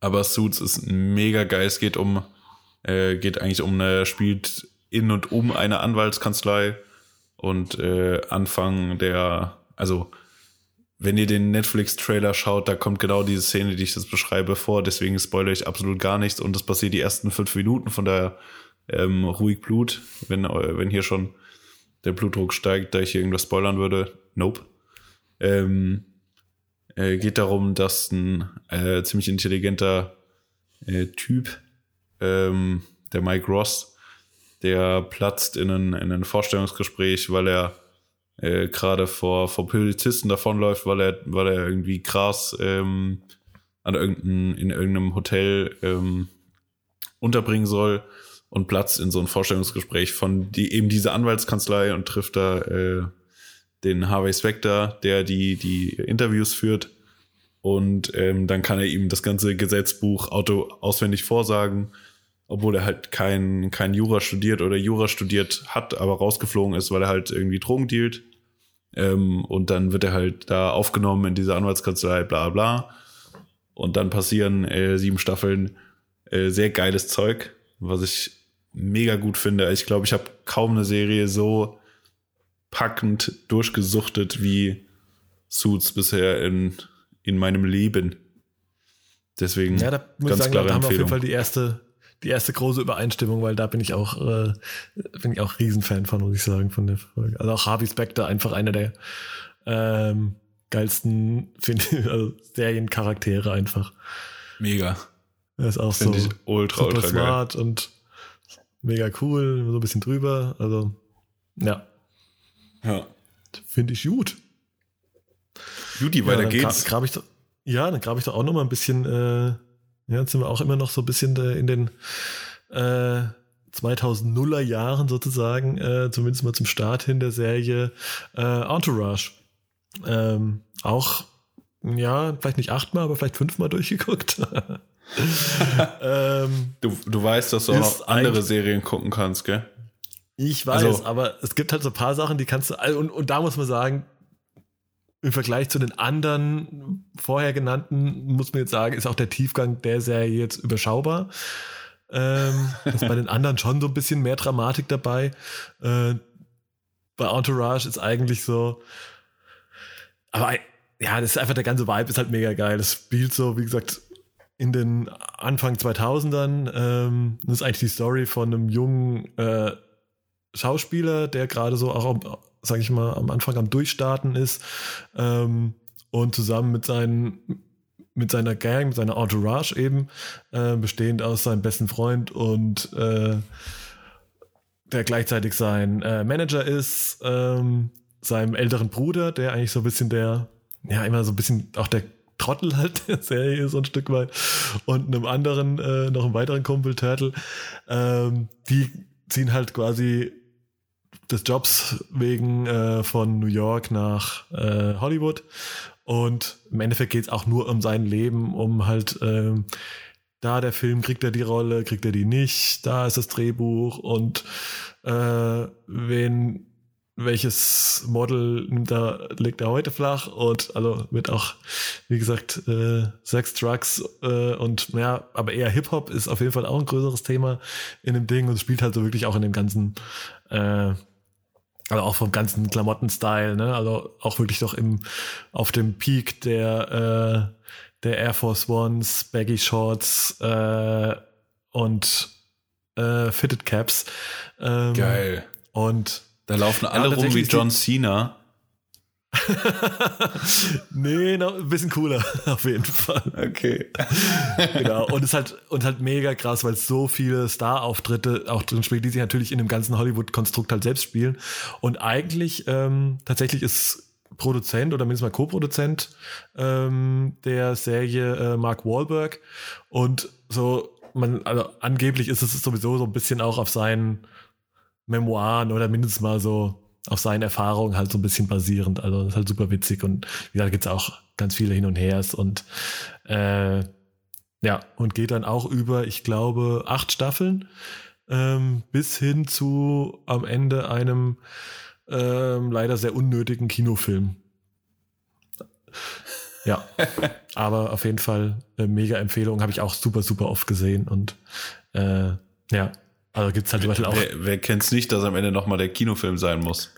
S2: aber Suits ist mega geil. Es geht um äh, geht eigentlich um eine, spielt in und um eine Anwaltskanzlei und äh, Anfang der, also wenn ihr den Netflix-Trailer schaut, da kommt genau diese Szene, die ich das beschreibe, vor. Deswegen spoilere ich absolut gar nichts und das passiert die ersten fünf Minuten. Von daher ähm, ruhig Blut, wenn, äh, wenn hier schon der Blutdruck steigt, da ich hier irgendwas spoilern würde. Nope. Ähm, äh, geht darum, dass ein äh, ziemlich intelligenter äh, Typ ähm, der Mike Ross, der platzt in ein, in ein Vorstellungsgespräch, weil er äh, gerade vor, vor Polizisten davonläuft, weil er, weil er irgendwie Gras ähm, an irgendein, in irgendeinem Hotel ähm, unterbringen soll und platzt in so ein Vorstellungsgespräch von die, eben diese Anwaltskanzlei und trifft da äh, den Harvey Specter, der die, die Interviews führt. Und ähm, dann kann er ihm das ganze Gesetzbuch auto auswendig vorsagen obwohl er halt kein, kein Jura studiert oder Jura studiert hat, aber rausgeflogen ist, weil er halt irgendwie Drogen dealt. Ähm, und dann wird er halt da aufgenommen in diese Anwaltskanzlei, bla bla. Und dann passieren äh, sieben Staffeln äh, sehr geiles Zeug, was ich mega gut finde. Ich glaube, ich habe kaum eine Serie so packend durchgesuchtet wie Suits bisher in, in meinem Leben. Deswegen
S1: ja, da muss ganz ich sagen, da haben wir auf jeden Fall die erste, die erste große Übereinstimmung, weil da bin ich auch, äh, bin ich auch Riesenfan von, muss ich sagen, von der Folge. Also auch Harvey Specter, einfach einer der ähm, geilsten also Seriencharaktere einfach.
S2: Mega.
S1: Er ist auch Find so ultra, super ultra smart geil. und mega cool, so ein bisschen drüber. Also, ja.
S2: Ja.
S1: Finde ich gut.
S2: Judy, weiter ja, geht's.
S1: Grab, grab ich doch, ja, dann grabe ich doch auch noch mal ein bisschen, äh, ja, jetzt sind wir auch immer noch so ein bisschen in den äh, 2000er Jahren sozusagen, äh, zumindest mal zum Start hin der Serie äh, Entourage. Ähm, auch, ja, vielleicht nicht achtmal, aber vielleicht fünfmal durchgeguckt.
S2: ähm, du, du weißt, dass du auch noch andere Serien gucken kannst, gell?
S1: Ich weiß, also, aber es gibt halt so ein paar Sachen, die kannst du, und, und da muss man sagen, im Vergleich zu den anderen vorher genannten, muss man jetzt sagen, ist auch der Tiefgang der Serie jetzt überschaubar. Ähm, ist bei den anderen schon so ein bisschen mehr Dramatik dabei. Äh, bei Entourage ist eigentlich so, aber ja, das ist einfach der ganze Vibe ist halt mega geil. Das spielt so, wie gesagt, in den Anfang 2000ern. Ähm, das ist eigentlich die Story von einem jungen äh, Schauspieler, der gerade so auch sage ich mal, am Anfang am Durchstarten ist ähm, und zusammen mit seinen mit seiner Gang, mit seiner Entourage eben, äh, bestehend aus seinem besten Freund und äh, der gleichzeitig sein äh, Manager ist, ähm, seinem älteren Bruder, der eigentlich so ein bisschen der, ja, immer so ein bisschen auch der Trottel halt der Serie so ein Stück weit und einem anderen, äh, noch einem weiteren Kumpel, Turtle, ähm, die ziehen halt quasi des Jobs wegen äh, von New York nach äh, Hollywood. Und im Endeffekt geht es auch nur um sein Leben, um halt ähm, da der Film, kriegt er die Rolle, kriegt er die nicht, da ist das Drehbuch und äh, wen, welches Model nimmt er, legt er heute flach und also wird auch, wie gesagt, äh, Sex, Drugs äh, und ja, aber eher Hip-Hop ist auf jeden Fall auch ein größeres Thema in dem Ding und spielt halt so wirklich auch in dem ganzen äh, also auch vom ganzen Klamotten-Style, ne? Also auch wirklich doch im, auf dem Peak der, äh, der Air Force Ones, Baggy Shorts äh, und äh, Fitted Caps.
S2: Ähm, Geil.
S1: Und
S2: da laufen alle rum wie John Cena.
S1: nee, noch ein bisschen cooler, auf jeden Fall.
S2: Okay.
S1: genau. Und es ist halt, und halt mega krass, weil es so viele Star-Auftritte auch drin spielt, die sich natürlich in dem ganzen Hollywood-Konstrukt halt selbst spielen. Und eigentlich ähm, tatsächlich ist Produzent oder mindestens mal Co-Produzent ähm, der Serie äh, Mark Wahlberg. Und so, man, also angeblich ist es sowieso so ein bisschen auch auf seinen Memoiren oder mindestens mal so auf seinen Erfahrungen halt so ein bisschen basierend. Also das ist halt super witzig und wie gesagt, gibt es auch ganz viele Hin und Hers und äh, ja, und geht dann auch über, ich glaube, acht Staffeln ähm, bis hin zu am Ende einem ähm, leider sehr unnötigen Kinofilm. Ja, aber auf jeden Fall äh, mega Empfehlung, habe ich auch super, super oft gesehen und äh, ja, also gibt es halt zum Beispiel auch.
S2: Wer, wer kennt's nicht, dass am Ende nochmal der Kinofilm sein muss?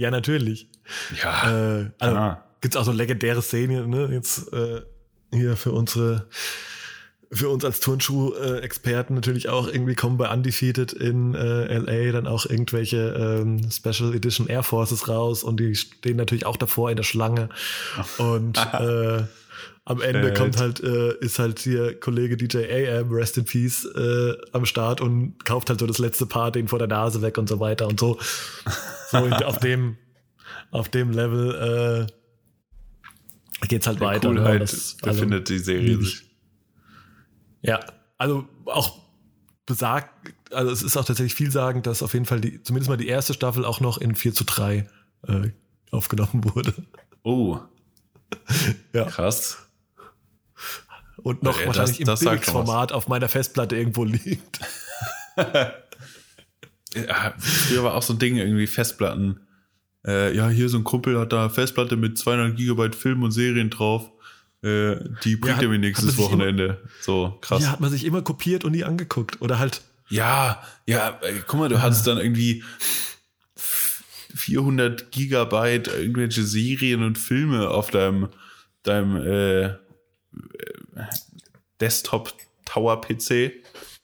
S1: Ja, natürlich.
S2: Ja.
S1: Äh, also ah. gibt's auch so legendäre Szenen, ne? Jetzt äh, hier für unsere für uns als Turnschuh-Experten natürlich auch irgendwie kommen bei Undefeated in äh, LA dann auch irgendwelche ähm, Special Edition Air Forces raus und die stehen natürlich auch davor in der Schlange. Und äh, am Ende kommt halt, äh, ist halt hier Kollege DJ AM, Rest in Peace, äh, am Start und kauft halt so das letzte Paar den vor der Nase weg und so weiter und so. So auf dem, auf dem Level äh, geht's halt
S2: der
S1: weiter.
S2: Coolheit das, also, befindet die Serie sich.
S1: Ja, also auch besagt, also es ist auch tatsächlich viel sagen, dass auf jeden Fall die, zumindest mal die erste Staffel auch noch in 4 zu 3 äh, aufgenommen wurde.
S2: Oh.
S1: ja.
S2: Krass.
S1: Und noch
S2: Ja,
S1: wahrscheinlich
S2: das-
S1: im. Bildformat auf meiner Festplatte irgendwo liegt.
S2: Ja, früher war auch so ein Ding, irgendwie Festplatten. Äh, ja, hier so ein Kumpel hat da Festplatte mit 200 Gigabyte Film und Serien drauf. Äh, die bringt
S1: hat-
S2: er mir nächstes Wochenende. So, krass.
S1: Hier hat man sich immer kopiert und nie angeguckt. Oder halt,
S2: Ja, ja, äh, guck mal, du hattest dann irgendwie 400 Gigabyte irgendwelche Serien und Filme auf deinem, deinem äh, Desktop-Tower-PC.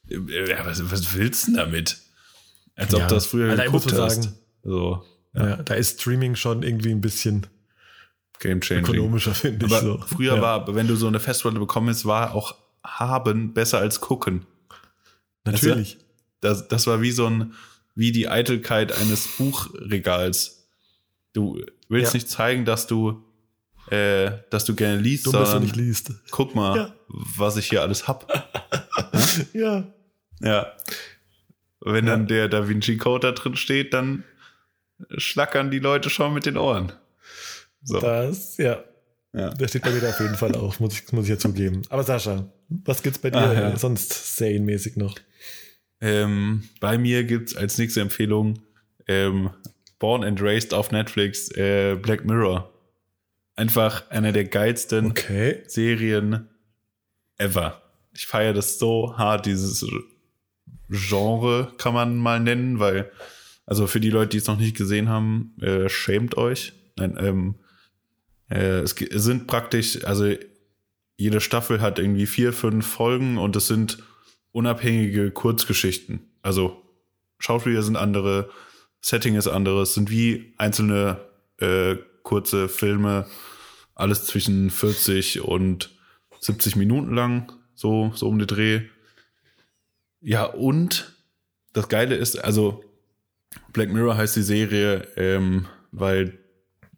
S2: Ja, was, was willst du denn damit? Als ob
S1: Ja.
S2: du das früher
S1: muss
S2: geguckt hast.
S1: sagen-
S2: so,
S1: ja. da ist Streaming schon irgendwie ein bisschen
S2: Game Changing.
S1: ökonomischer, finde ich
S2: Aber
S1: so.
S2: früher
S1: ja.
S2: war, wenn du so eine Festplatte bekommen hast, war auch haben besser als gucken.
S1: Natürlich.
S2: Das, das war wie so ein, wie die Eitelkeit eines Buchregals. Du willst
S1: Ja.
S2: nicht zeigen, dass du, äh, dass du gerne liest,
S1: Dumm, dass du
S2: sondern
S1: nicht liest.
S2: guck mal,
S1: Ja.
S2: was ich hier alles hab.
S1: Ja.
S2: Ja. Wenn dann der Da Vinci Code da drin steht, dann schlackern die Leute schon mit den Ohren. So.
S1: Das, ja.
S2: Ja.
S1: Der steht bei mir auf jeden Fall auch, muss ich, muss ich ja zugeben. Aber Sascha, was gibt's bei dir
S2: Ah, ja.
S1: sonst serienmäßig noch?
S2: Ähm, bei mir gibt's als nächste Empfehlung ähm, Born and Raised auf Netflix äh, Black Mirror. Einfach einer der geilsten
S1: Okay.
S2: Serien ever. Ich feiere das so hart, dieses Genre kann man mal nennen, weil, also für die Leute, die es noch nicht gesehen haben, äh, schämt euch. Nein, ähm, äh, es sind praktisch, also jede Staffel hat irgendwie vier, fünf Folgen und es sind unabhängige Kurzgeschichten. Also Schauspieler sind andere, Setting ist anderes, sind wie einzelne äh, kurze Filme, alles zwischen 40 und 70 Minuten lang, so, so um den Dreh. Ja, und das Geile ist, also Black Mirror heißt die Serie, ähm, weil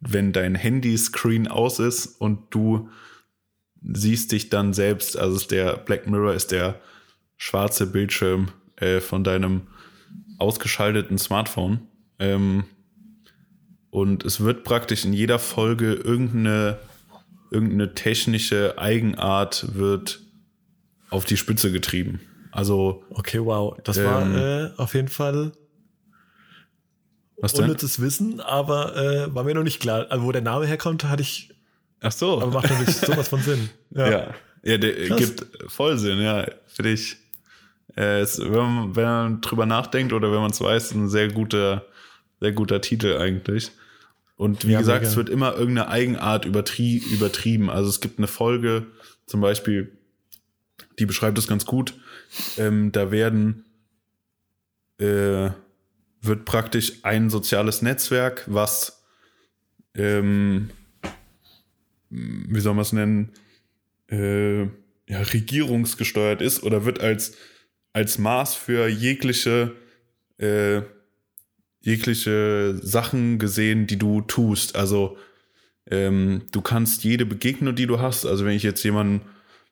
S2: wenn dein Handyscreen aus ist und du siehst dich dann selbst, also ist der Black Mirror ist der schwarze Bildschirm äh, von deinem ausgeschalteten Smartphone. Ähm, und es wird praktisch in jeder Folge irgendeine, irgendeine technische Eigenart wird auf die Spitze getrieben. Also,
S1: Okay, wow. Das war
S2: Ähm,
S1: äh, auf jeden Fall
S2: was denn?
S1: unnützes Wissen, aber äh, war mir noch nicht klar. Also, wo der Name herkommt, hatte ich,
S2: Ach so.
S1: aber macht natürlich sowas von Sinn.
S2: Ja, ja, der
S1: Krass.
S2: gibt voll Sinn, ja, finde ich. Äh, es, wenn, man, wenn man drüber nachdenkt oder wenn man es weiß, ist ein sehr guter, sehr guter Titel eigentlich. Und wie
S1: Ja,
S2: gesagt,
S1: mega.
S2: es wird immer irgendeine Eigenart übertrie übertrieben. Also es gibt eine Folge, zum Beispiel, die beschreibt das ganz gut. Ähm, da werden äh, wird praktisch ein soziales Netzwerk, was ähm, wie soll man es nennen, äh, ja, regierungsgesteuert ist oder wird als, als Maß für jegliche, äh, jegliche Sachen gesehen, die du tust. Also ähm, du kannst jede Begegnung, die du hast, also wenn ich jetzt jemanden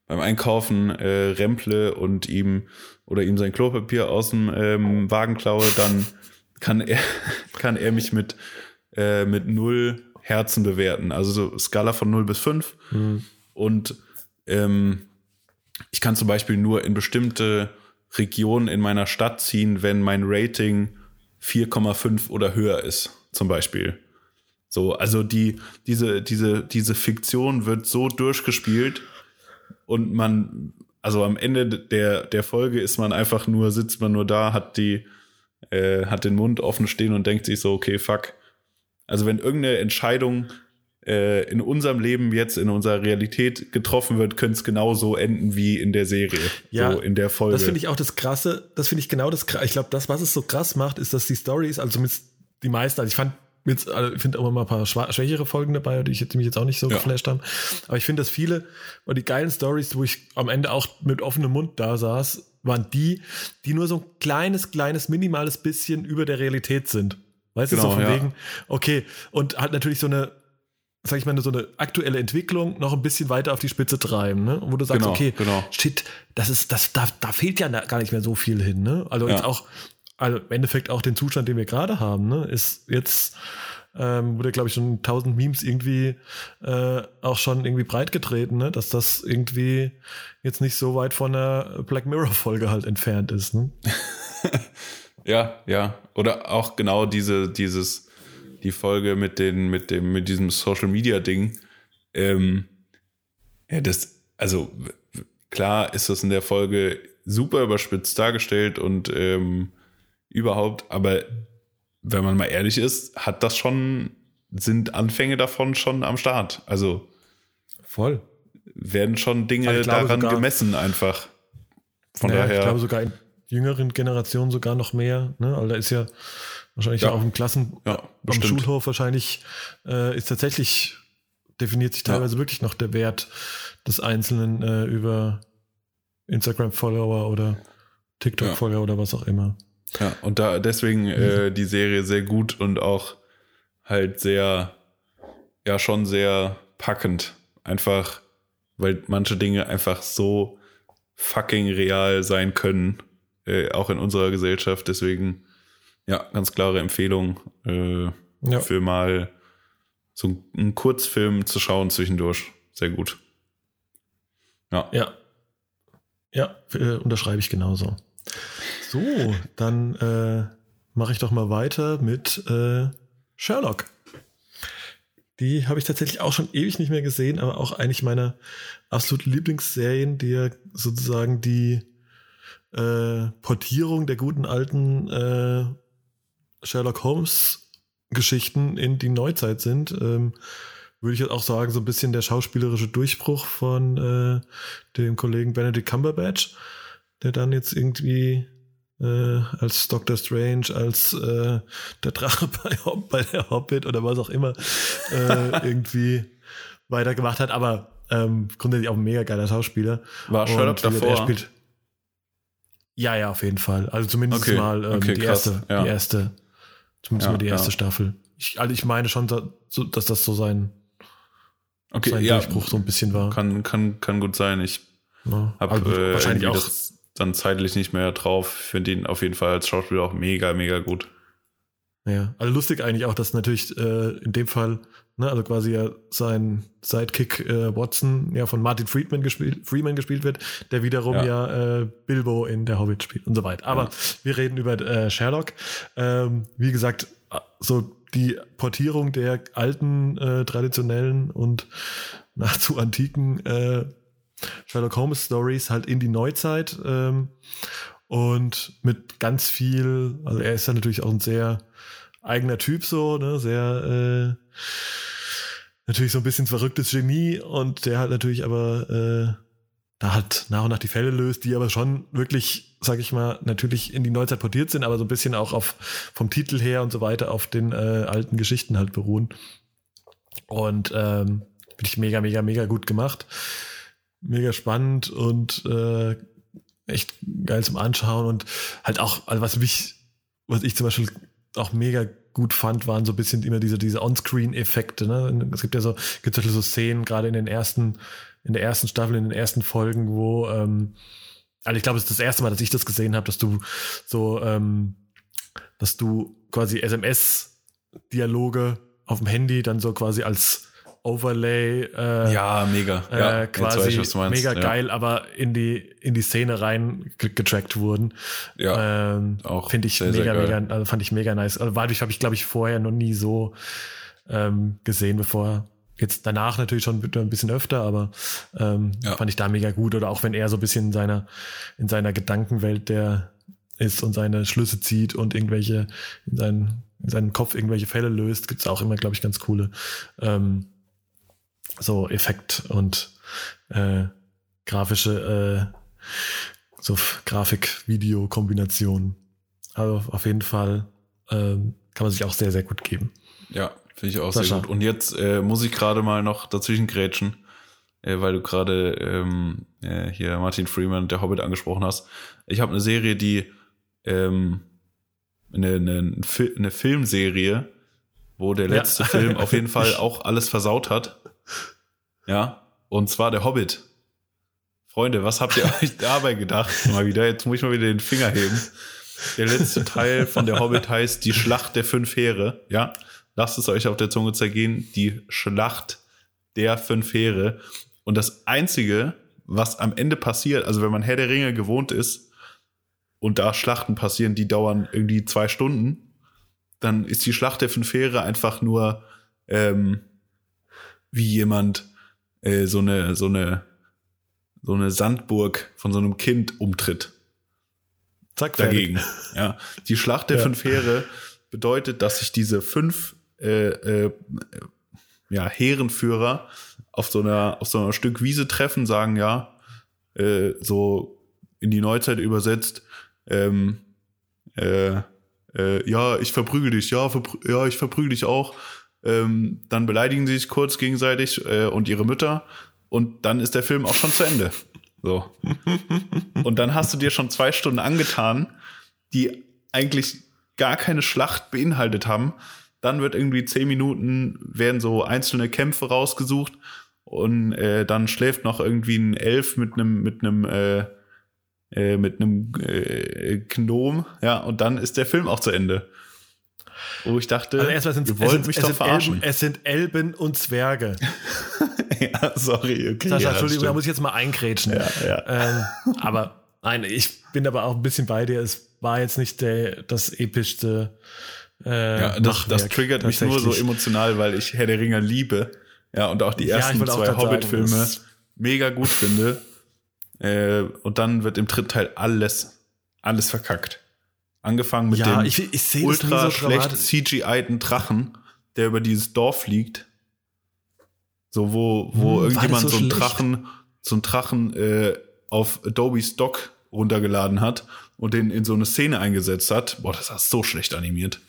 S2: beim Einkaufen äh, remple und ihm oder ihm sein Klopapier aus dem ähm, Wagen klaue, dann kann er, kann er mich mit, äh, mit null Herzen bewerten. Also so Skala von 0 bis 5. Und ähm, ich kann zum Beispiel nur in bestimmte Regionen in meiner Stadt ziehen, wenn mein Rating 4,5 oder höher ist, zum Beispiel. So, also die, diese, diese, diese Fiktion wird so durchgespielt und man, also am Ende der, der Folge ist man einfach nur, sitzt man nur da, hat die, äh, hat den Mund offen stehen und denkt sich so, okay, fuck. Also wenn irgendeine Entscheidung äh, in unserem Leben jetzt, in unserer Realität getroffen wird, könnte es genauso enden wie in der Serie.
S1: Ja,
S2: so in der Folge.
S1: Das finde ich auch das Krasse. Das finde ich genau das. Kra- Ich glaube, das, was es so krass macht, ist, dass die Stories, also zumindest die meisten, also ich fand jetzt, also ich finde auch mal ein paar schwächere Folgen dabei, die, ich, die mich jetzt auch nicht so
S2: Ja.
S1: geflasht haben. Aber ich finde, dass viele und die geilen Stories, wo ich am Ende auch mit offenem Mund da saß, waren die, die nur so ein kleines, kleines, minimales bisschen über der Realität sind. Weißt du,
S2: Genau,
S1: so von
S2: ja.
S1: wegen, okay, und halt natürlich so eine, sag ich mal, so eine aktuelle Entwicklung noch ein bisschen weiter auf die Spitze treiben, ne? Wo du sagst,
S2: Genau,
S1: okay,
S2: genau.
S1: shit, das ist, das, da, da fehlt ja gar nicht mehr so viel hin, ne? Also
S2: Ja.
S1: jetzt auch, also im Endeffekt auch den Zustand, den wir gerade haben, ne? Ist jetzt ähm, wurde, glaube ich, schon tausend Memes irgendwie äh, auch schon irgendwie breitgetreten, ne? dass das irgendwie jetzt nicht so weit von der Black Mirror-Folge halt entfernt ist. Ne?
S2: ja, ja. Oder auch genau diese, dieses, die Folge mit den, mit dem, mit diesem Social Media Ding. Ähm, ja, das, also klar ist das in der Folge super überspitzt dargestellt und ähm, überhaupt, aber wenn man mal ehrlich ist, hat das schon, sind Anfänge davon schon am Start. Also
S1: voll.
S2: Werden schon Dinge also daran sogar, gemessen einfach.
S1: Von ja, daher. Ich glaube sogar in jüngeren Generationen sogar noch mehr. Ne? Also da ist ja wahrscheinlich ja. auch im Klassen, ja, am Schulhof wahrscheinlich äh, ist tatsächlich definiert sich teilweise ja. wirklich noch der Wert des Einzelnen äh, über Instagram-Follower oder TikTok-Follower oder was auch immer.
S2: Ja, und da deswegen äh, die Serie sehr gut und auch halt sehr, ja, schon sehr packend. Einfach, weil manche Dinge einfach so fucking real sein können, äh, auch in unserer Gesellschaft. Deswegen, ja, ganz klare Empfehlung äh, ja. für mal so einen Kurzfilm zu schauen zwischendurch. Sehr gut.
S1: Ja. Ja. Ja, äh, unterschreibe ich genauso. So, dann äh, mache ich doch mal weiter mit äh, Sherlock. Die habe ich tatsächlich auch schon ewig nicht mehr gesehen, aber auch eigentlich meiner absoluten Lieblingsserien, die ja sozusagen die äh, Portierung der guten alten äh, Sherlock Holmes Geschichten in die Neuzeit sind. Ähm, würde ich jetzt auch sagen, so ein bisschen der schauspielerische Durchbruch von äh, dem Kollegen Benedict Cumberbatch, der dann jetzt irgendwie äh, als Doctor Strange, als äh, der Drache bei, bei der Hobbit oder was auch immer äh, irgendwie weitergemacht hat. Aber ähm, grundsätzlich auch ein mega geiler Schauspieler.
S2: War Sherlock davor? Er spielt,
S1: ja, ja, auf jeden Fall. Also zumindest okay. mal ähm, okay, die erste, ja. die erste, zumindest ja, mal die erste ja. Staffel. Ich, also ich meine schon, dass das so sein,
S2: okay, sein Durchbruch so ein bisschen war. Kann, kann, kann gut sein. Ich ja, habe äh, wahrscheinlich auch dann zeitlich nicht mehr drauf. Ich finde ihn auf jeden Fall als Schauspieler auch mega, mega gut.
S1: Ja, also lustig eigentlich auch, dass natürlich äh, in dem Fall, ne, also quasi ja sein Sidekick äh, Watson ja von Martin Friedman gespielt, Freeman gespielt wird, der wiederum ja, ja äh, Bilbo in der Hobbit spielt und so weiter. Aber ja. wir reden über äh, Sherlock. Ähm, wie gesagt, so die Portierung der alten, äh, traditionellen und nahezu antiken äh, Sherlock Holmes Stories halt in die Neuzeit ähm, und mit ganz viel, also er ist ja natürlich auch ein sehr eigener Typ so, ne, sehr äh, natürlich so ein bisschen verrücktes Genie und der hat natürlich aber äh, da halt nach und nach die Fälle löst, die aber schon wirklich, sag ich mal, natürlich in die Neuzeit portiert sind, aber so ein bisschen auch auf vom Titel her und so weiter auf den äh, alten Geschichten halt beruhen. Und ähm, bin ich mega, mega, mega gut gemacht mega spannend und äh, echt geil zum Anschauen und halt auch, also was mich, was ich zum Beispiel auch mega gut fand, waren so ein bisschen immer diese, diese On-Screen-Effekte. Ne? Es gibt ja so, gibt so Szenen, gerade in den ersten, in der ersten Staffel, in den ersten Folgen, wo, ähm, also ich glaube, es ist das erste Mal, dass ich das gesehen habe, dass du so, ähm, dass du quasi SMS-Dialoge auf dem Handy dann so quasi als Overlay. Äh,
S2: ja, mega.
S1: Äh, ja, quasi ich, mega ja. geil, aber in die in die Szene rein getrackt wurden. Ja, ähm, auch finde ich sehr, mega, sehr mega, also fand ich mega nice. Also dadurch habe ich glaube ich vorher noch nie so ähm, gesehen, bevor jetzt danach natürlich schon ein bisschen öfter, aber ähm, ja. fand ich da mega gut. Oder auch wenn er so ein bisschen in seiner in seiner Gedankenwelt der ist und seine Schlüsse zieht und irgendwelche in seinen in seinem Kopf irgendwelche Fälle löst, gibt's auch immer, glaube ich, ganz coole ähm, so Effekt und äh, grafische, äh, so Grafik-Video-Kombinationen. Also auf jeden Fall ähm, kann man sich auch sehr, sehr gut geben.
S2: Ja, finde ich auch Sascha. sehr gut. Und jetzt äh, muss ich gerade mal noch dazwischen grätschen, äh, weil du gerade ähm, äh, hier Martin Freeman, der Hobbit, angesprochen hast. Ich habe eine Serie, die ähm, eine, eine, eine Filmserie, wo der letzte ja. Film auf jeden Fall auch alles versaut hat. Ja, und zwar der Hobbit. Freunde, was habt ihr euch dabei gedacht? Mal wieder, jetzt muss ich mal wieder den Finger heben. Der letzte Teil von der Hobbit heißt Die Schlacht der fünf Heere, ja. lasst es euch auf der Zunge zergehen, die Schlacht der fünf Heere. Und das Einzige, was am Ende passiert, also wenn man Herr der Ringe gewohnt ist und da Schlachten passieren, die dauern irgendwie zwei Stunden, dann ist die Schlacht der fünf Heere einfach nur ähm, wie jemand äh, so eine so eine so eine Sandburg von so einem Kind umtritt.
S1: Zack,
S2: dagegen. Ja, die Schlacht der
S1: Ja.
S2: fünf Heere bedeutet, dass sich diese fünf äh, äh, ja, Heerenführer auf so einer auf so einer Stück Wiese treffen, sagen ja äh, so in die Neuzeit übersetzt. Ähm, äh, äh, ja, ich verprügel dich, ja, verprü ja, ich verprügel dich auch. Ähm, dann beleidigen sie sich kurz gegenseitig äh, und ihre Mütter und dann ist der Film auch schon zu Ende. So. Und dann hast du dir schon zwei Stunden angetan, die eigentlich gar keine Schlacht beinhaltet haben. Dann wird irgendwie zehn Minuten, werden so einzelne Kämpfe rausgesucht und äh, dann schläft noch irgendwie ein Elf mit einem mit einem äh, äh, mit einem äh, Gnom, ja, und dann ist der Film auch zu Ende. Wo ich dachte,
S1: Also erstmal sind
S2: ihr
S1: es
S2: wollt
S1: sind,
S2: mich
S1: es
S2: doch verarschen.
S1: Elben, es sind Elben und Zwerge.
S2: ja, sorry, okay.
S1: Sascha,
S2: ja,
S1: Entschuldigung, da
S2: stimmt.
S1: muss ich jetzt mal eingrätschen.
S2: Ja, ja.
S1: Ähm, aber nein, ich bin aber auch ein bisschen bei dir. Es war jetzt nicht der, das epischste. Äh,
S2: Ja, das, das triggert mich nur so emotional, weil ich Herr der Ringe liebe. Ja, und auch die
S1: Ja,
S2: ersten
S1: auch
S2: zwei Hobbit-Filme mega gut finde. Äh, und dann wird im dritten Teil alles, alles verkackt. Angefangen mit
S1: Ja,
S2: dem
S1: ich, ich das
S2: ultra
S1: so
S2: schlecht. CGI-ten Drachen, der über dieses Dorf fliegt. So, wo, wo
S1: Hm,
S2: irgendjemand
S1: das so
S2: so einen? Drachen, so einen Drachen äh, auf Adobe Stock runtergeladen hat und den in so eine Szene eingesetzt hat. Boah, das war so schlecht animiert.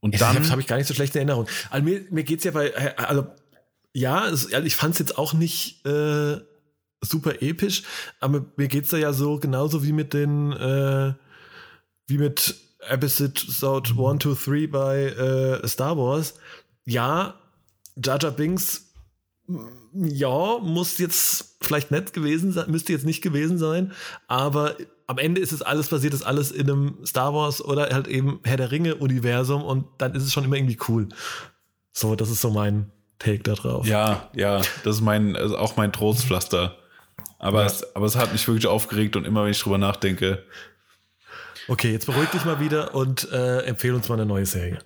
S2: Und
S1: Dann
S2: dann
S1: habe ich gar nicht so schlechte Erinnerungen. Also mir, mir geht's ja bei, äh, also ja, es, also ich fand es jetzt auch nicht äh, super episch, aber mir geht's da ja so genauso wie mit den, äh, wie mit Episode 1, 2, 3 bei äh, Star Wars. Ja, Jar Binks, ja, muss jetzt vielleicht nett gewesen sein, müsste jetzt nicht gewesen sein, aber am Ende ist es alles passiert, ist alles in einem Star Wars oder halt eben Herr der Ringe Universum und dann ist es schon immer irgendwie cool. So, das ist so mein Take da drauf.
S2: Ja, ja, das ist mein, also auch mein Trostpflaster. Aber,
S1: Ja.
S2: es, aber es hat mich wirklich aufgeregt und immer wenn ich drüber nachdenke,
S1: Okay, jetzt beruhig dich mal wieder und äh, empfehle uns mal eine neue Serie.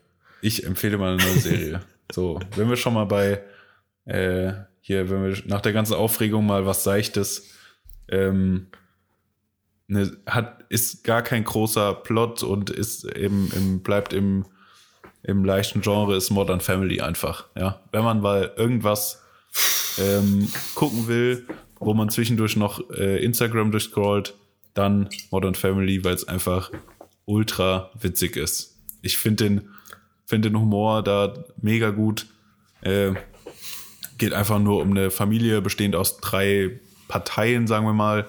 S2: ich empfehle mal eine neue Serie. so, wenn wir schon mal bei, äh, hier, wenn wir nach der ganzen Aufregung mal was Seichtes, ähm, ne, hat, ist gar kein großer Plot und ist eben, im, bleibt im, im leichten Genre, ist Modern Family einfach, ja. Wenn man mal irgendwas ähm, gucken will, wo man zwischendurch noch äh, Instagram durchscrollt, dann Modern Family, weil es einfach ultra witzig ist. Ich finde den, find den Humor da mega gut. Äh, geht einfach nur um eine Familie bestehend aus drei Parteien, sagen wir mal.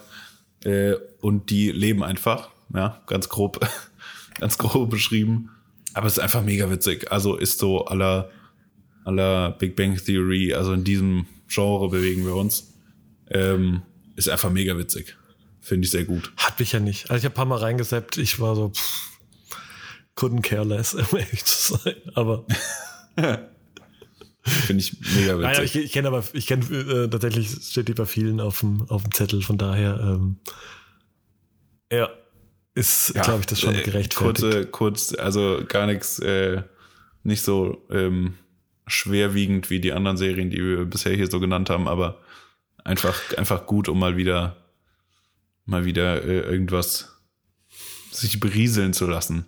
S2: Äh, und die leben einfach, ja, ganz grob, ganz grob beschrieben. Aber es ist einfach mega witzig. Also ist so aller aller Big Bang Theory, also in diesem Genre bewegen wir uns. Ähm, ist einfach mega witzig. Finde ich sehr gut.
S1: Hat mich ja nicht. Also ich habe ein paar Mal reingesappt, ich war so, pff, couldn't care less, um ehrlich zu sein. Aber,
S2: Finde ich mega
S1: nein, aber ich,
S2: witzig.
S1: ich kenne aber, ich kenne äh, tatsächlich, steht die bei vielen auf dem, auf dem Zettel, von daher, ähm, ja, ist,
S2: Ja,
S1: glaube ich, das schon
S2: äh,
S1: gerechtfertigt.
S2: Kurze, kurz, also gar nichts, äh, nicht so ähm, schwerwiegend wie die anderen Serien, die wir bisher hier so genannt haben, aber einfach, einfach gut, um mal wieder, mal wieder äh, irgendwas sich berieseln zu lassen.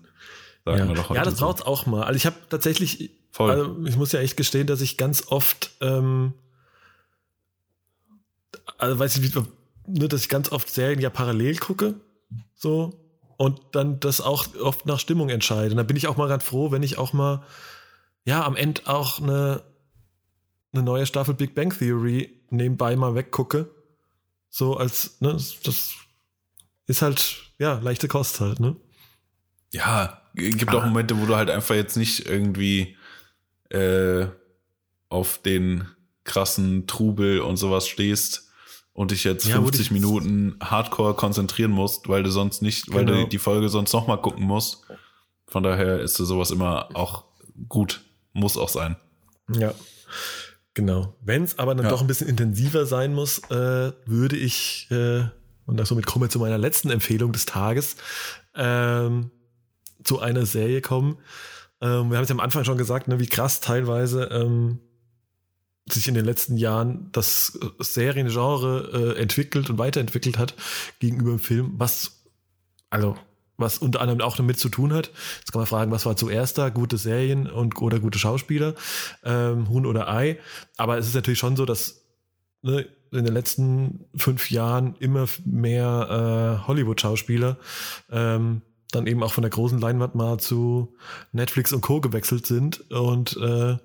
S2: Sagen
S1: ja.
S2: wir doch heute
S1: ja, das
S2: so.
S1: braucht's auch mal. Also ich habe tatsächlich,
S2: Voll.
S1: also ich muss ja echt gestehen, dass ich ganz oft, ähm, also weiß ich, nur, dass ich ganz oft Serien ja parallel gucke, so und dann das auch oft nach Stimmung entscheide. Und da bin ich auch mal ganz froh, wenn ich auch mal, ja, am Ende auch eine, eine neue Staffel Big Bang Theory nebenbei mal weggucke. So als, ne, das ist halt, ja, leichte Kost halt, ne?
S2: Ja, gibt
S1: Ah.
S2: auch Momente, wo du halt einfach jetzt nicht irgendwie äh, auf den krassen Trubel und sowas stehst und dich jetzt
S1: Ja, wo
S2: 50
S1: dich-
S2: Minuten Hardcore konzentrieren musst, weil du sonst nicht, weil
S1: Genau.
S2: du die Folge sonst nochmal gucken musst. Von daher ist sowas immer auch gut. Muss auch sein.
S1: Ja, genau. Wenn es aber dann
S2: Ja.
S1: doch ein bisschen intensiver sein muss, äh, würde ich, äh, und somit komme ich zu meiner letzten Empfehlung des Tages, ähm, zu einer Serie kommen. Ähm, wir haben es ja am Anfang schon gesagt, ne, wie krass teilweise ähm, sich in den letzten Jahren das Seriengenre äh, entwickelt und weiterentwickelt hat gegenüber dem Film, was also was unter anderem auch damit zu tun hat. Jetzt kann man fragen, was war zuerst da? Gute Serien und oder gute Schauspieler, ähm, Huhn oder Ei. Aber es ist natürlich schon so, dass ne, in den letzten fünf Jahren immer mehr äh, Hollywood-Schauspieler ähm, dann eben auch von der großen Leinwand mal zu Netflix und Co. gewechselt sind und äh,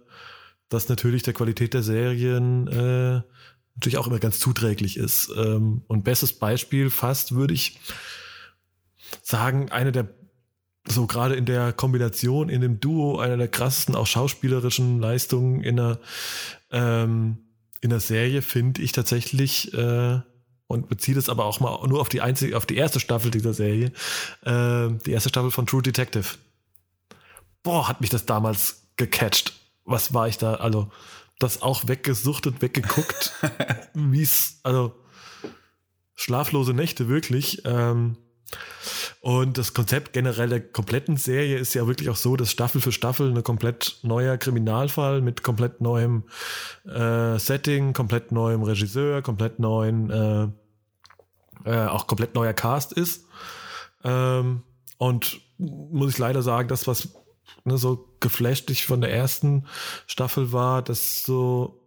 S1: das natürlich der Qualität der Serien äh, natürlich auch immer ganz zuträglich ist. Ähm, und bestes Beispiel fast würde ich sagen, eine der so gerade in der Kombination, in dem Duo, einer der krassesten auch schauspielerischen Leistungen in der, ähm, in der Serie finde ich tatsächlich äh, und beziehe das aber auch mal nur auf die einzige, auf die erste Staffel dieser Serie, äh, die erste Staffel von True Detective. Boah, hat mich das damals gecatcht. Was war ich da? Also, das auch weggesuchtet, weggeguckt, wie es, also schlaflose Nächte wirklich. Ähm, und das Konzept generell der kompletten Serie ist ja wirklich auch so, dass Staffel für Staffel eine komplett neuer Kriminalfall mit komplett neuem äh, Setting, komplett neuem Regisseur, komplett neuen, äh, äh, auch komplett neuer Cast ist. Ähm, und muss ich leider sagen, das, was ne, so geflasht ich von der ersten Staffel war, das so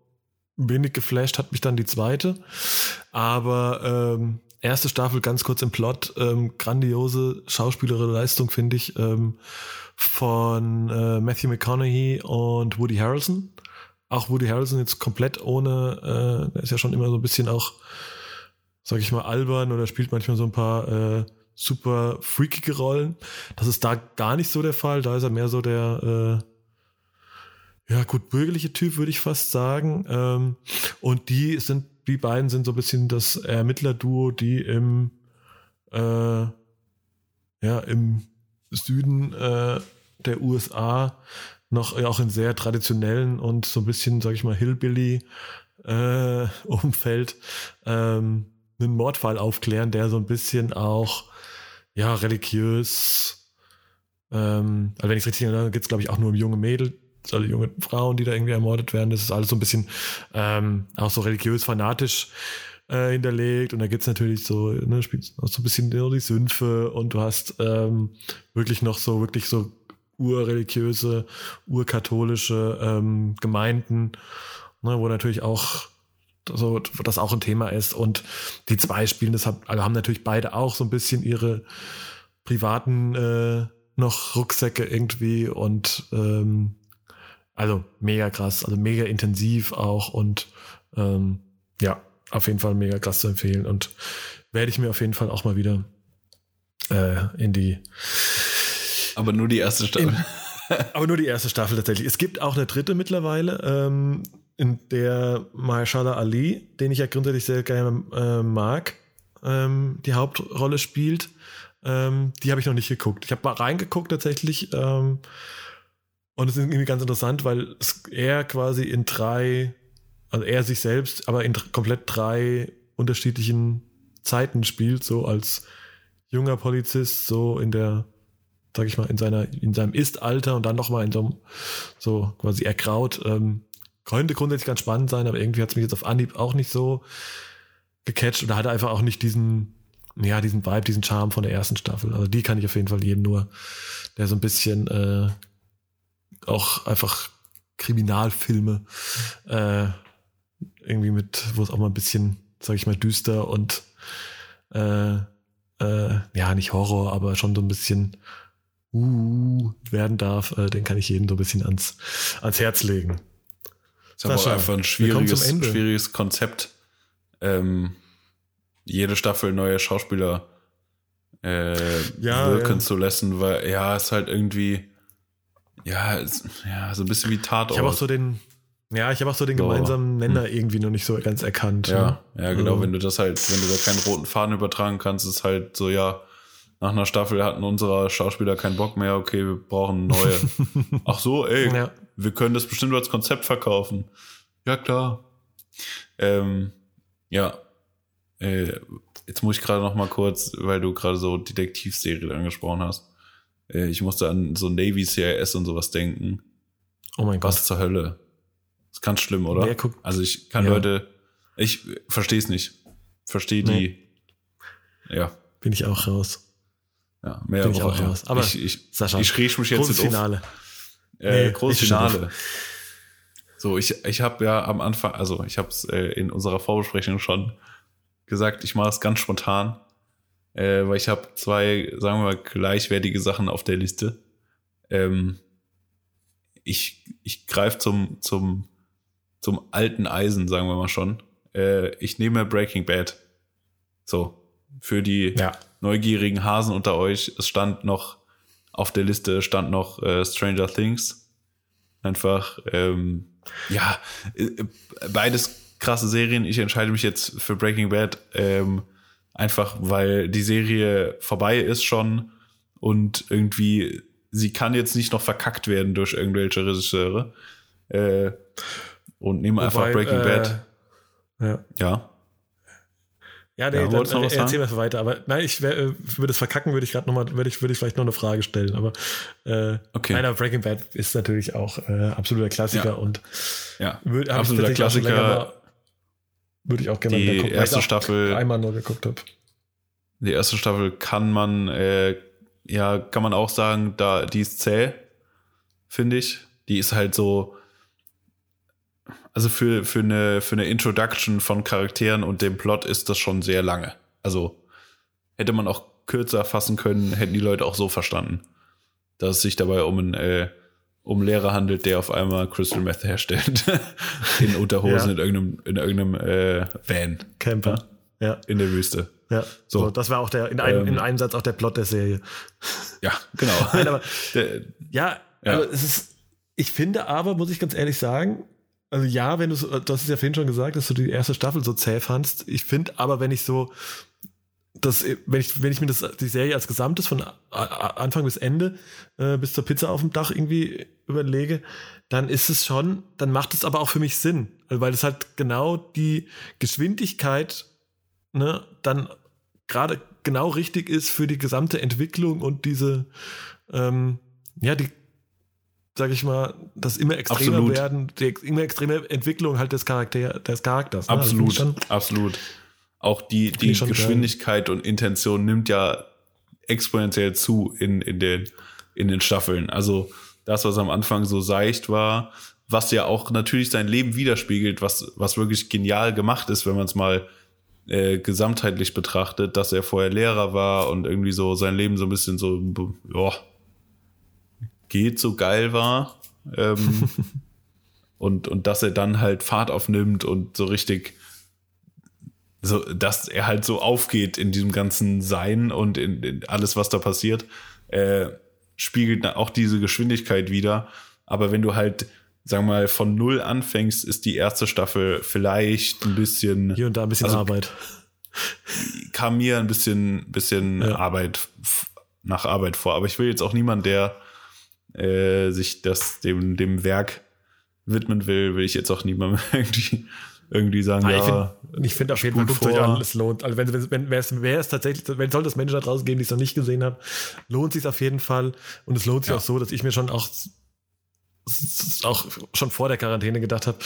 S1: wenig geflasht hat mich dann die zweite. Aber ähm, erste Staffel ganz kurz im Plot, ähm, grandiose schauspielerische Leistung, finde ich, ähm, von äh, Matthew McConaughey und Woody Harrelson. Auch Woody Harrelson jetzt komplett ohne, äh, der ist ja schon immer so ein bisschen auch, sag ich mal, albern oder spielt manchmal so ein paar äh, super freakige Rollen. Das ist da gar nicht so der Fall. Da ist er mehr so der, äh, ja, gut bürgerliche Typ, würde ich fast sagen. Ähm, und die sind, die beiden sind so ein bisschen das Ermittlerduo, die im, äh, ja, im Süden äh, der USA noch ja, auch in sehr traditionellen und so ein bisschen, sag ich mal, Hillbilly äh, Umfeld ähm, einen Mordfall aufklären, der so ein bisschen auch ja religiös ähm, also wenn ich es richtig erinnere, geht es glaube ich auch nur um junge Mädel, also junge Frauen, die da irgendwie ermordet werden. Das ist alles so ein bisschen ähm, auch so religiös fanatisch äh, hinterlegt. Und da gibt's natürlich so, ne, spielt auch so ein bisschen die Sümpfe und du hast ähm, wirklich noch so, wirklich so urreligiöse, urkatholische ähm, Gemeinden, ne, wo natürlich auch so, das auch ein Thema ist. Und die zwei spielen das, hab- also haben natürlich beide auch so ein bisschen ihre privaten äh, noch Rucksäcke irgendwie. Und ähm, also mega krass, also mega intensiv auch und ähm, ja, auf jeden Fall mega krass zu empfehlen und werde ich mir auf jeden Fall auch mal wieder äh, in die
S2: Aber nur die erste Staffel.
S1: aber nur die erste Staffel tatsächlich. Es gibt auch eine dritte mittlerweile, ähm, in der Mahershala Ali, den ich ja grundsätzlich sehr gerne äh, mag, ähm, die Hauptrolle spielt. Ähm, die habe ich noch nicht geguckt. Ich habe mal reingeguckt tatsächlich. Ähm, und es ist irgendwie ganz interessant, weil er quasi in drei, also er sich selbst, aber in komplett drei unterschiedlichen Zeiten spielt, so als junger Polizist, so in der sag ich mal, in seiner, in seinem Ist-Alter und dann nochmal in so einem, so quasi ergraut. Ähm, könnte grundsätzlich ganz spannend sein, aber irgendwie hat es mich jetzt auf Anhieb auch nicht so gecatcht oder hatte einfach auch nicht diesen, ja, diesen Vibe, diesen Charme von der ersten Staffel. Also die kann ich auf jeden Fall jedem nur, der so ein bisschen äh, auch einfach Kriminalfilme äh, irgendwie mit, wo es auch mal ein bisschen, sag ich mal, düster und äh, äh, ja, nicht Horror, aber schon so ein bisschen uh, werden darf, äh, den kann ich jedem so ein bisschen ans, ans Herz legen.
S2: ist aber auch
S1: Sascha,
S2: einfach ein schwieriges, schwieriges Konzept. Ähm, jede Staffel neue Schauspieler äh,
S1: Ja,
S2: wirken
S1: ja.
S2: zu lassen, weil ja, ist halt irgendwie ja, ist, ja, so ein bisschen wie Tatort.
S1: Ich habe auch so den, ja, ich habe auch so den gemeinsamen Nenner irgendwie noch nicht so ganz erkannt.
S2: Ja, ja, genau.
S1: Also-
S2: Wenn du das halt, wenn du da keinen roten Faden übertragen kannst, ist halt so, ja, nach einer Staffel hatten unsere Schauspieler keinen Bock mehr, okay, wir brauchen neue. Ach so, ey,
S1: Ja.
S2: wir können das bestimmt als Konzept verkaufen. Ja, klar. Ähm, ja. Äh, jetzt muss ich gerade noch mal kurz, weil du gerade so Detektivserien angesprochen hast. Äh, ich musste an so Navy CIS und sowas denken.
S1: Oh mein Gott.
S2: Was zur Hölle? ist ganz schlimm, oder?
S1: Wer guckt-
S2: also ich kann
S1: Ja.
S2: Leute, ich verstehe es nicht. Verstehe die, ja,
S1: Bin ich auch raus.
S2: ja, mehr
S1: Bin ich auch
S2: ja.
S1: raus. Aber
S2: ich, ich,
S1: Sascha,
S2: ich mich jetzt
S1: Großes. Finale.
S2: Äh,
S1: Nee,
S2: großes Finale. So, ich, ich habe ja am Anfang, also ich habe es äh, in unserer Vorbesprechung schon gesagt, ich mache es ganz spontan, äh, weil ich habe zwei, sagen wir mal, gleichwertige Sachen auf der Liste. Ähm, ich ich greife zum, zum, zum alten Eisen, sagen wir mal schon. Äh, ich nehme Breaking Bad. So, für die
S1: Ja.
S2: neugierigen Hasen unter euch, es stand noch auf der Liste stand noch äh, Stranger Things. Einfach, ähm, ja, äh, beides krasse Serien. Ich entscheide mich jetzt für Breaking Bad, ähm, einfach weil die Serie vorbei ist schon und irgendwie sie kann jetzt nicht noch verkackt werden durch irgendwelche Regisseure. Äh, und nehme einfach
S1: Wobei,
S2: Breaking
S1: äh,
S2: Bad.
S1: Ja.
S2: Ja.
S1: Ja, nee,
S2: Ja,
S1: dann,
S2: was
S1: erzähl mal weiter. Aber nein, ich wär, äh, würde das verkacken, würde ich gerade nochmal, würde ich, würde ich vielleicht noch eine Frage stellen. Aber äh,
S2: Okay.
S1: nein, aber Breaking Bad ist natürlich auch äh, absoluter Klassiker
S2: Ja.
S1: und
S2: Ja.
S1: ich
S2: Absoluter Klassiker.
S1: Würde ich auch gerne
S2: Die
S1: gucken,
S2: erste Staffel-
S1: einmal nur geguckt habe.
S2: Die erste Staffel kann man, äh, ja, kann man auch sagen, da, die ist zäh, finde ich. Die ist halt so, also für, für, eine, für eine Introduction von Charakteren und dem Plot ist das schon sehr lange. Also hätte man auch kürzer fassen können, hätten die Leute auch so verstanden, dass es sich dabei um einen, äh, um Lehrer handelt, der auf einmal Crystal Meth herstellt. in Unterhosen
S1: Ja.
S2: in irgendeinem, in irgendeinem äh, Van
S1: Camper. Ja,
S2: in der Wüste.
S1: ja. So,
S2: So.
S1: das war auch der, in einem,
S2: Ähm.
S1: in einem Satz auch der Plot der Serie.
S2: Ja, genau.
S1: Nein, aber
S2: Der,
S1: Ja,
S2: Ja.
S1: also es ist, ich finde aber, muss ich ganz ehrlich sagen, also ja, wenn du du hast es ja vorhin schon gesagt, dass du die erste Staffel so zäh fandst. Ich finde aber, wenn ich so, das, wenn ich, wenn ich mir das, die Serie als Gesamtes von Anfang bis Ende äh, bis zur Pizza auf dem Dach irgendwie überlege, dann ist es schon, dann macht es aber auch für mich Sinn, Also, weil es halt genau die Geschwindigkeit, ne, dann gerade genau richtig ist für die gesamte Entwicklung und diese, ähm, ja, die, sag ich mal, das immer extremer
S2: Absolut.
S1: werden, die immer extreme Entwicklung halt des, Charakter, des Charakters. ne? Also
S2: absolut, Auch die, die Geschwindigkeit und Intention nimmt ja exponentiell zu in, in, den, in den Staffeln. Also das, was am Anfang so seicht war, was ja auch natürlich sein Leben widerspiegelt, was, was wirklich genial gemacht ist, wenn man es mal äh, gesamtheitlich betrachtet, dass er vorher Lehrer war und irgendwie so sein Leben so ein bisschen so, ja, geht so geil war. Ähm, und, und dass er dann halt Fahrt aufnimmt und so richtig, so, dass er halt so aufgeht in diesem ganzen Sein und in, in alles, was da passiert, äh, spiegelt auch diese Geschwindigkeit wieder. Aber wenn du halt, sagen wir mal, von null anfängst, ist die erste Staffel vielleicht ein bisschen
S1: Hier und da ein bisschen
S2: Also-
S1: Arbeit.
S2: kam mir ein bisschen, bisschen
S1: Ja.
S2: Arbeit nach Arbeit vor. Aber ich will jetzt auch niemand, der äh, sich das dem, dem Werk widmen will, will ich jetzt auch niemandem irgendwie, irgendwie sagen,
S1: Ah, ich
S2: ja,
S1: finde ich find auf jeden Fall, guckt euch an, es lohnt. Also wenn, wenn, wenn wer es, wer es tatsächlich, wenn soll das Menschen da draußen geben, die es noch nicht gesehen haben, lohnt sich auf jeden Fall. Und es lohnt sich
S2: Ja.
S1: auch so, dass ich mir schon auch, auch schon vor der Quarantäne gedacht habe,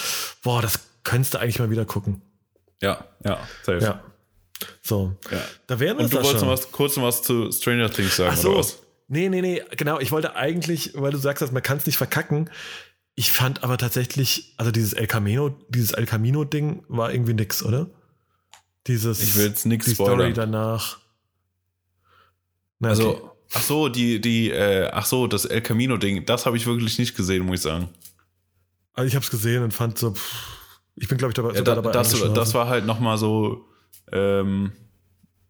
S1: boah, das könntest du eigentlich mal wieder gucken.
S2: ja, ja, safe.
S1: Ja. So.
S2: Ja.
S1: Da wären wir
S2: Und du
S1: da
S2: wolltest
S1: schon.
S2: noch was, kurz noch was zu Stranger Things sagen,
S1: Ach so.
S2: oder was?
S1: Nee, nee, nee, genau. Ich wollte eigentlich, weil du sagst, dass man kann es nicht verkacken. Ich fand aber tatsächlich, also dieses El Camino, dieses El Camino-Ding war irgendwie nix, oder? Dieses,
S2: Ich will jetzt nix
S1: die Story
S2: spoilern.
S1: danach. Na, okay.
S2: Also, ach so, die, die, äh, ach so, das El Camino-Ding, das habe ich wirklich nicht gesehen, muss ich sagen.
S1: Also ich habe es gesehen und fand so, pff, ich bin glaube ich dabei,
S2: Ja, da,
S1: dabei
S2: das, das war halt nochmal so, ähm,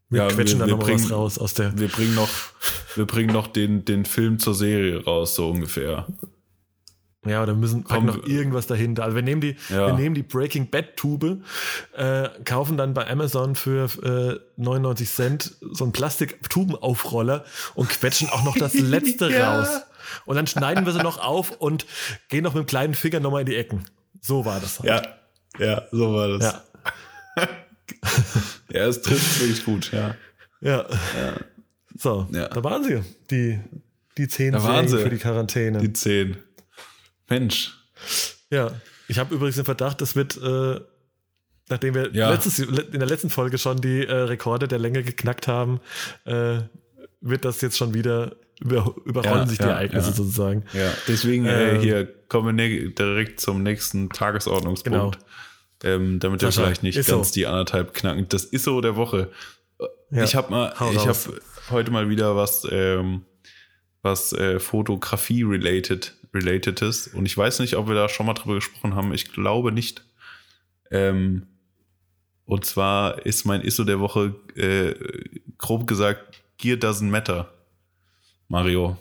S1: wir
S2: ja,
S1: quetschen
S2: wir-
S1: da
S2: wir
S1: noch mal was
S2: bringen-
S1: raus aus der.
S2: wir bringen noch, wir bringen noch den, den Film zur Serie raus, so ungefähr.
S1: Ja, oder müssen
S2: Komm,
S1: packen noch irgendwas dahinter. Also wir nehmen die,
S2: Ja.
S1: wir nehmen die Breaking Bad Tube, äh, kaufen dann bei Amazon für äh, 99 Cent so einen Plastiktubenaufroller und quetschen auch noch das letzte
S2: Ja.
S1: raus. Und dann schneiden wir sie noch auf und gehen noch mit dem kleinen Finger nochmal in die Ecken. So war das.
S2: Halt. Ja, ja, so war das.
S1: Ja.
S2: ja, es trifft wirklich gut, ja.
S1: Ja. ja. So, ja. da waren sie. Die, die zehn
S2: sie.
S1: für die Quarantäne.
S2: Die zehn. Mensch.
S1: Ja, ich habe übrigens den Verdacht, das wird, äh, nachdem wir
S2: Ja.
S1: letztes, in der letzten Folge schon die äh, Rekorde der Länge geknackt haben, äh, wird das jetzt schon wieder über, überrollen
S2: Ja,
S1: sich die
S2: ja,
S1: Ereignisse
S2: ja.
S1: sozusagen.
S2: Ja, deswegen äh,
S1: Ähm.
S2: hier kommen wir ne direkt zum nächsten Tagesordnungspunkt. Ähm, damit wir vielleicht nicht ganz
S1: so.
S2: die anderthalb knacken. Das ist so der Woche. Ich habe mal, ich habe heute mal wieder was, ähm, was äh, Fotografie related, relatedes. Und ich weiß nicht, ob wir da schon mal drüber gesprochen haben. Ich glaube nicht. Ähm, und zwar ist mein ISO der Woche äh, grob gesagt Gear doesn't matter. Mario.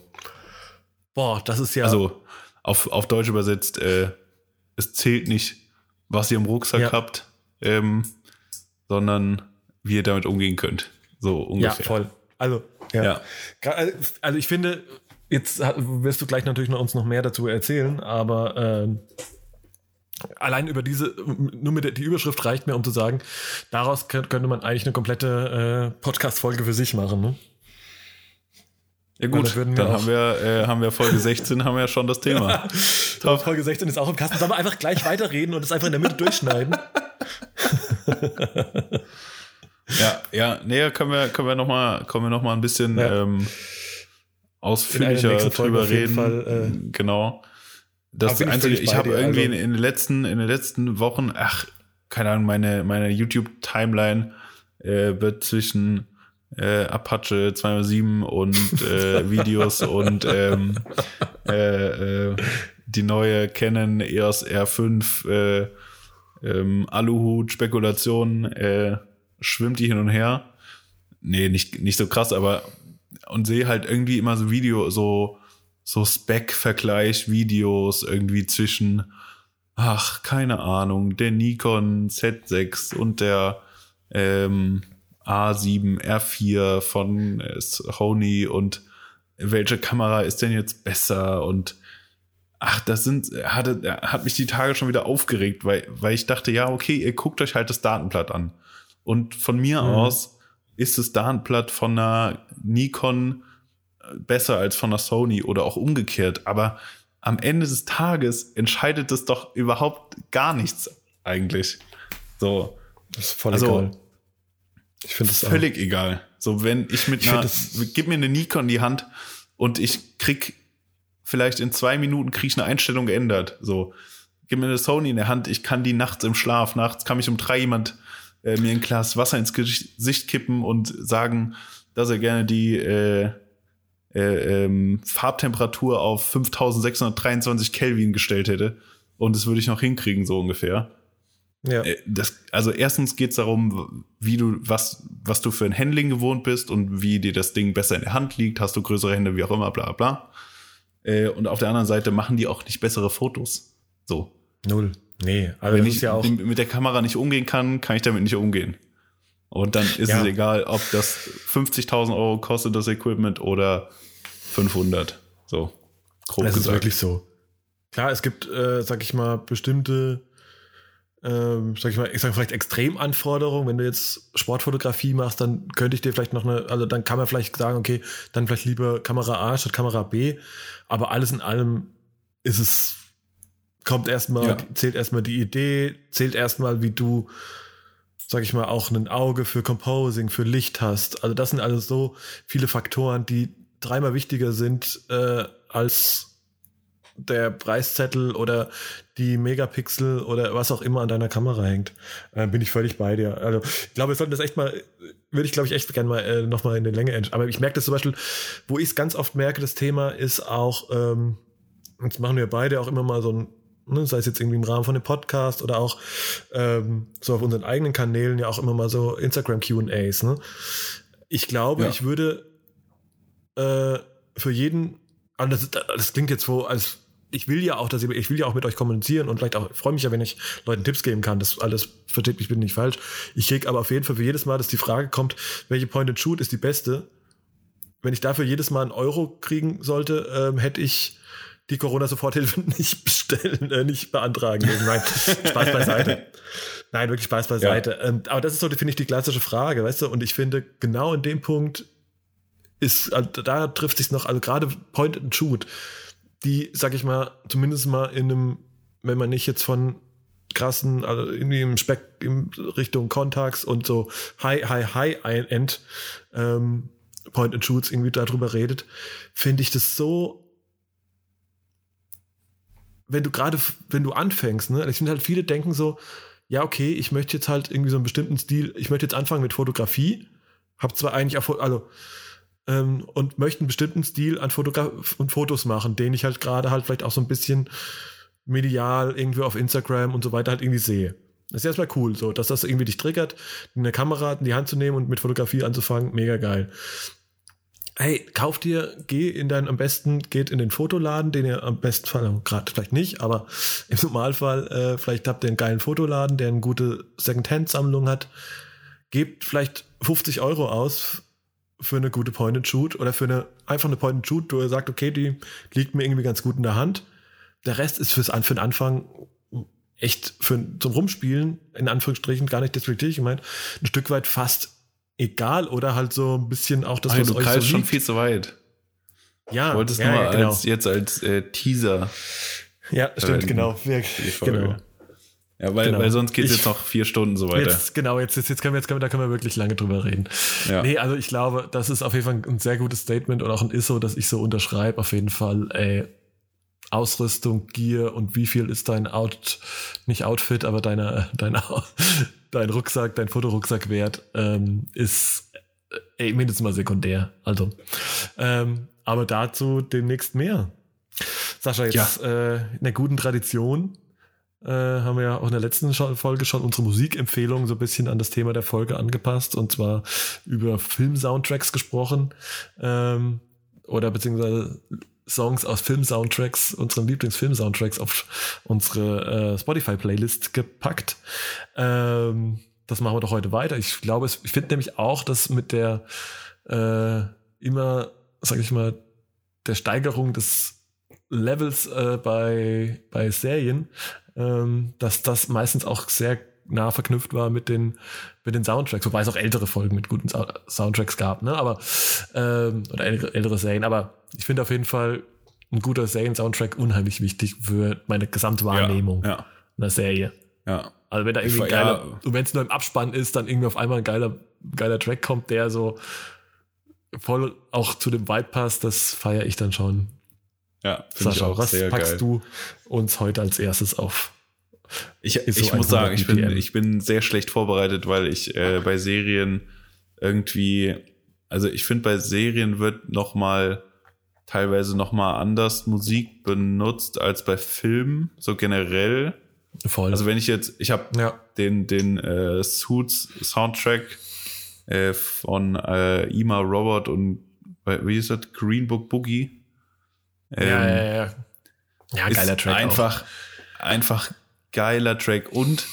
S1: Boah, das ist ja.
S2: Also auf, auf Deutsch übersetzt, äh, es zählt nicht, was ihr im Rucksack
S1: Ja.
S2: habt, ähm, sondern wie ihr damit umgehen könnt. So
S1: ja,
S2: ungefähr.
S1: voll. Also, ja.
S2: Ja.
S1: Also ich finde, jetzt wirst du gleich natürlich noch uns noch mehr dazu erzählen, aber ähm, allein über diese, nur mit der, die Überschrift reicht mir, um zu sagen, daraus kö- könnte man eigentlich eine komplette äh, Podcast-Folge für sich machen. Ne?
S2: Ja gut, dann
S1: auch-
S2: haben wir, äh, haben wir Folge 16, haben wir ja schon das Thema.
S1: Top. Folge 16 ist auch im Kasten. Sollen wir einfach gleich weiterreden und es einfach in der Mitte durchschneiden?
S2: Ja, ja, nee, können wir, können wir noch mal, können wir noch mal ein bisschen
S1: Ja.
S2: ähm, ausführlicher drüber reden.
S1: Fall, äh,
S2: genau. Das
S1: ich
S2: einzige, ich
S1: bei
S2: habe irgendwie
S1: also-
S2: in, den letzten, in den letzten Wochen, ach, keine Ahnung, meine, meine YouTube-Timeline äh, wird zwischen äh, Apache 207 und äh, Videos und ähm, äh, äh, die neue Canon EOS R5 äh, ähm, Aluhut Spekulation äh, schwimmt die hin und her. Nee, nicht, nicht so krass, aber und sehe halt irgendwie immer so Video, so, so Spec-Vergleich-Videos irgendwie zwischen, ach, keine Ahnung, der Nikon Z6 und der ähm, A7 R4 von äh, Sony und welche Kamera ist denn jetzt besser und ach, das sind, hatte, hat mich die Tage schon wieder aufgeregt, weil, weil ich dachte, ja, okay, ihr guckt euch halt das Datenblatt an. Und von mir
S1: Mhm.
S2: aus ist das Datenblatt von einer Nikon äh, besser als von einer Sony oder auch umgekehrt. Aber am Ende des Tages entscheidet es doch überhaupt gar nichts eigentlich. So,
S1: Das ist voll
S2: Also,
S1: egal. Ich finde das auch.
S2: völlig egal. So, wenn ich mit
S1: Ich
S2: einer,
S1: das-
S2: gib mir eine Nikon in die Hand und ich krieg vielleicht in zwei Minuten krieg ich eine Einstellung geändert. So, gib mir eine Sony in der Hand, ich kann die nachts im Schlaf, nachts kann mich um drei jemand äh, mir ein Glas Wasser ins Gesicht kippen und sagen, dass er gerne die äh, äh, ähm, Farbtemperatur auf 5623 Kelvin gestellt hätte. Und das würde ich noch hinkriegen, so ungefähr.
S1: Ja.
S2: Äh, Das, also erstens geht es darum, wie du, was, was du für ein Handling gewohnt bist und wie dir das Ding besser in der Hand liegt, hast du größere Hände, wie auch immer, bla bla. Äh, Und auf der anderen Seite machen die auch nicht bessere Fotos. So.
S1: Null. Nee, aber
S2: Wenn
S1: das
S2: ich
S1: ist ja auch.
S2: mit der Kamera nicht umgehen kann, kann ich damit nicht umgehen. Und dann ist
S1: Ja.
S2: es egal, ob das 50.000 Euro kostet, das Equipment, oder 500. So. Grob
S1: ist
S2: gesagt.
S1: wirklich so. Klar, es gibt, äh, sag ich mal, bestimmte, ähm, sag ich mal, ich sag vielleicht Extremanforderungen. Wenn du jetzt Sportfotografie machst, dann könnte ich dir vielleicht noch eine, also dann kann man vielleicht sagen, okay, dann vielleicht lieber Kamera A statt Kamera B. Aber alles in allem ist es, kommt erstmal,
S2: Ja.
S1: zählt erstmal die Idee, zählt erstmal, wie du, sag ich mal, auch ein Auge für Composing, für Licht hast. Also das sind alles so viele Faktoren, die dreimal wichtiger sind äh, als der Preiszettel oder die Megapixel oder was auch immer an deiner Kamera hängt. Äh, bin ich völlig bei dir. Also ich glaube, wir sollten das echt mal, würde ich glaube ich echt gerne mal äh, nochmal in der Länge Aber ich merke das zum Beispiel, wo ich es ganz oft merke, das Thema ist auch, ähm, jetzt machen wir beide auch immer mal so ein, ne, sei es jetzt irgendwie im Rahmen von dem Podcast oder auch ähm, so auf unseren eigenen Kanälen ja auch immer mal so Instagram QAs. Ne? Ich glaube,
S2: Ja.
S1: ich würde äh, für jeden, und das, das klingt jetzt so, als ich will ja auch, dass ihr, ich will ja auch mit euch kommunizieren und vielleicht auch, ich freue mich ja, wenn ich Leuten Tipps geben kann. Das alles versteht mich bitte nicht falsch. Ich krieg aber auf jeden Fall für jedes Mal, dass die Frage kommt, welche Point and Shoot ist die beste, wenn ich dafür jedes Mal einen Euro kriegen sollte, ähm, hätte ich die Corona-Soforthilfe nicht bestellen, äh, nicht beantragen. Nein, Spaß beiseite. Nein, wirklich Spaß beiseite. Ja. Ähm, aber das ist so, finde ich, die klassische Frage, weißt du? Und ich finde, genau in dem Punkt ist, also da trifft sich noch, also gerade Point and Shoot, die, sag ich mal, zumindest mal in einem, wenn man nicht jetzt von krassen, also irgendwie im Speck in Richtung Contax und so High, High, High End ähm, Point and Shoots irgendwie darüber redet, finde ich das so wenn du gerade, wenn du anfängst, ne, ich finde halt viele denken so, ja, okay, ich möchte jetzt halt irgendwie so einen bestimmten Stil, ich möchte jetzt anfangen mit Fotografie, habe zwar eigentlich auch, also, ähm, und möchte einen bestimmten Stil an Fotograf und Fotos machen, den ich halt gerade halt vielleicht auch so ein bisschen medial irgendwie auf Instagram und so weiter halt irgendwie sehe. Das ist erstmal cool, so, dass das irgendwie dich triggert, eine Kamera in die Hand zu nehmen und mit Fotografie anzufangen, mega geil hey, kauf dir, geh in deinen, am besten, geht in den Fotoladen, den ihr am besten Fall, gerade vielleicht nicht, aber im Normalfall, äh, vielleicht habt ihr einen geilen Fotoladen, der eine gute Second-Hand-Sammlung hat. Gebt vielleicht 50 Euro aus für eine gute Point-and-Shoot oder für eine, einfach eine Point-and-Shoot, wo ihr sagt, okay, die liegt mir irgendwie ganz gut in der Hand. Der Rest ist fürs, für den Anfang echt für, zum Rumspielen, in Anführungsstrichen, gar nicht despektierlich gemeint, ein Stück weit fast egal oder halt so ein bisschen auch das,
S2: was du euch so schon viel zu weit.
S1: Ja,
S2: ich wollte es
S1: ja,
S2: nur
S1: ja, genau.
S2: als, jetzt als äh, Teaser.
S1: Ja, stimmt, genau. Wir, genau.
S2: Ja, weil,
S1: Genau.
S2: weil sonst geht es jetzt noch vier Stunden so weiter.
S1: Jetzt, genau, jetzt, jetzt, jetzt können wir, jetzt können wir, da können wir wirklich lange drüber reden.
S2: Ja.
S1: Nee, also ich glaube, das ist auf jeden Fall ein sehr gutes Statement und auch ein ISO, das ich so unterschreibe. Auf jeden Fall, ey, Ausrüstung, Gear und wie viel ist dein Out, nicht Outfit, aber deine, dein, dein Rucksack, dein Fotorucksack wert, ähm, ist äh, ey, mindestens mal sekundär. Also, ähm, aber dazu demnächst mehr. Sascha, jetzt äh, in der guten Tradition äh, haben wir ja auch in der letzten Folge schon unsere Musikempfehlungen so ein bisschen an das Thema der Folge angepasst und zwar über Film-Soundtracks gesprochen ähm, oder beziehungsweise Songs aus Film-Soundtracks, unseren Lieblings-Film-Soundtracks auf unsere äh, Spotify-Playlist gepackt. Ähm, das machen wir doch heute weiter. Ich glaube, es, ich finde nämlich auch, dass mit der äh, immer, sag ich mal, der Steigerung des Levels äh, bei, bei Serien, ähm, dass das meistens auch sehr nah verknüpft war mit den, mit den Soundtracks, wobei es auch ältere Folgen mit guten Sou- Soundtracks gab, ne? Aber ähm, oder ältere, ältere Serien. Aber ich finde auf jeden Fall ein guter Serien-Soundtrack unheimlich wichtig für meine Gesamtwahrnehmung
S2: Ja,
S1: einer Serie.
S2: ja.
S1: Also wenn da irgendwie ein geiler,
S2: ja.
S1: und wenn es nur im Abspann ist, dann irgendwie auf einmal ein geiler, geiler Track kommt, der so voll auch zu dem Vibe passt, das feiere ich dann schon.
S2: Ja, finde ich
S1: Sascha,
S2: auch
S1: was
S2: sehr
S1: packst
S2: geil.
S1: du uns heute als erstes auf?
S2: Ich,
S1: so
S2: ich muss
S1: 100
S2: sagen, ich bin, ich bin sehr schlecht vorbereitet, weil ich äh, bei Serien irgendwie, also ich finde bei Serien wird noch mal teilweise noch mal anders Musik benutzt als bei Filmen, so generell.
S1: Voll.
S2: Also wenn ich jetzt, ich habe
S1: ja.
S2: den den äh, Suits Soundtrack äh, von äh, Ima Robert und wie ist das Green Book Boogie.
S1: ja, ja, ja, ja. Ja, geiler Track.
S2: Einfach, einfach geiler Track. Und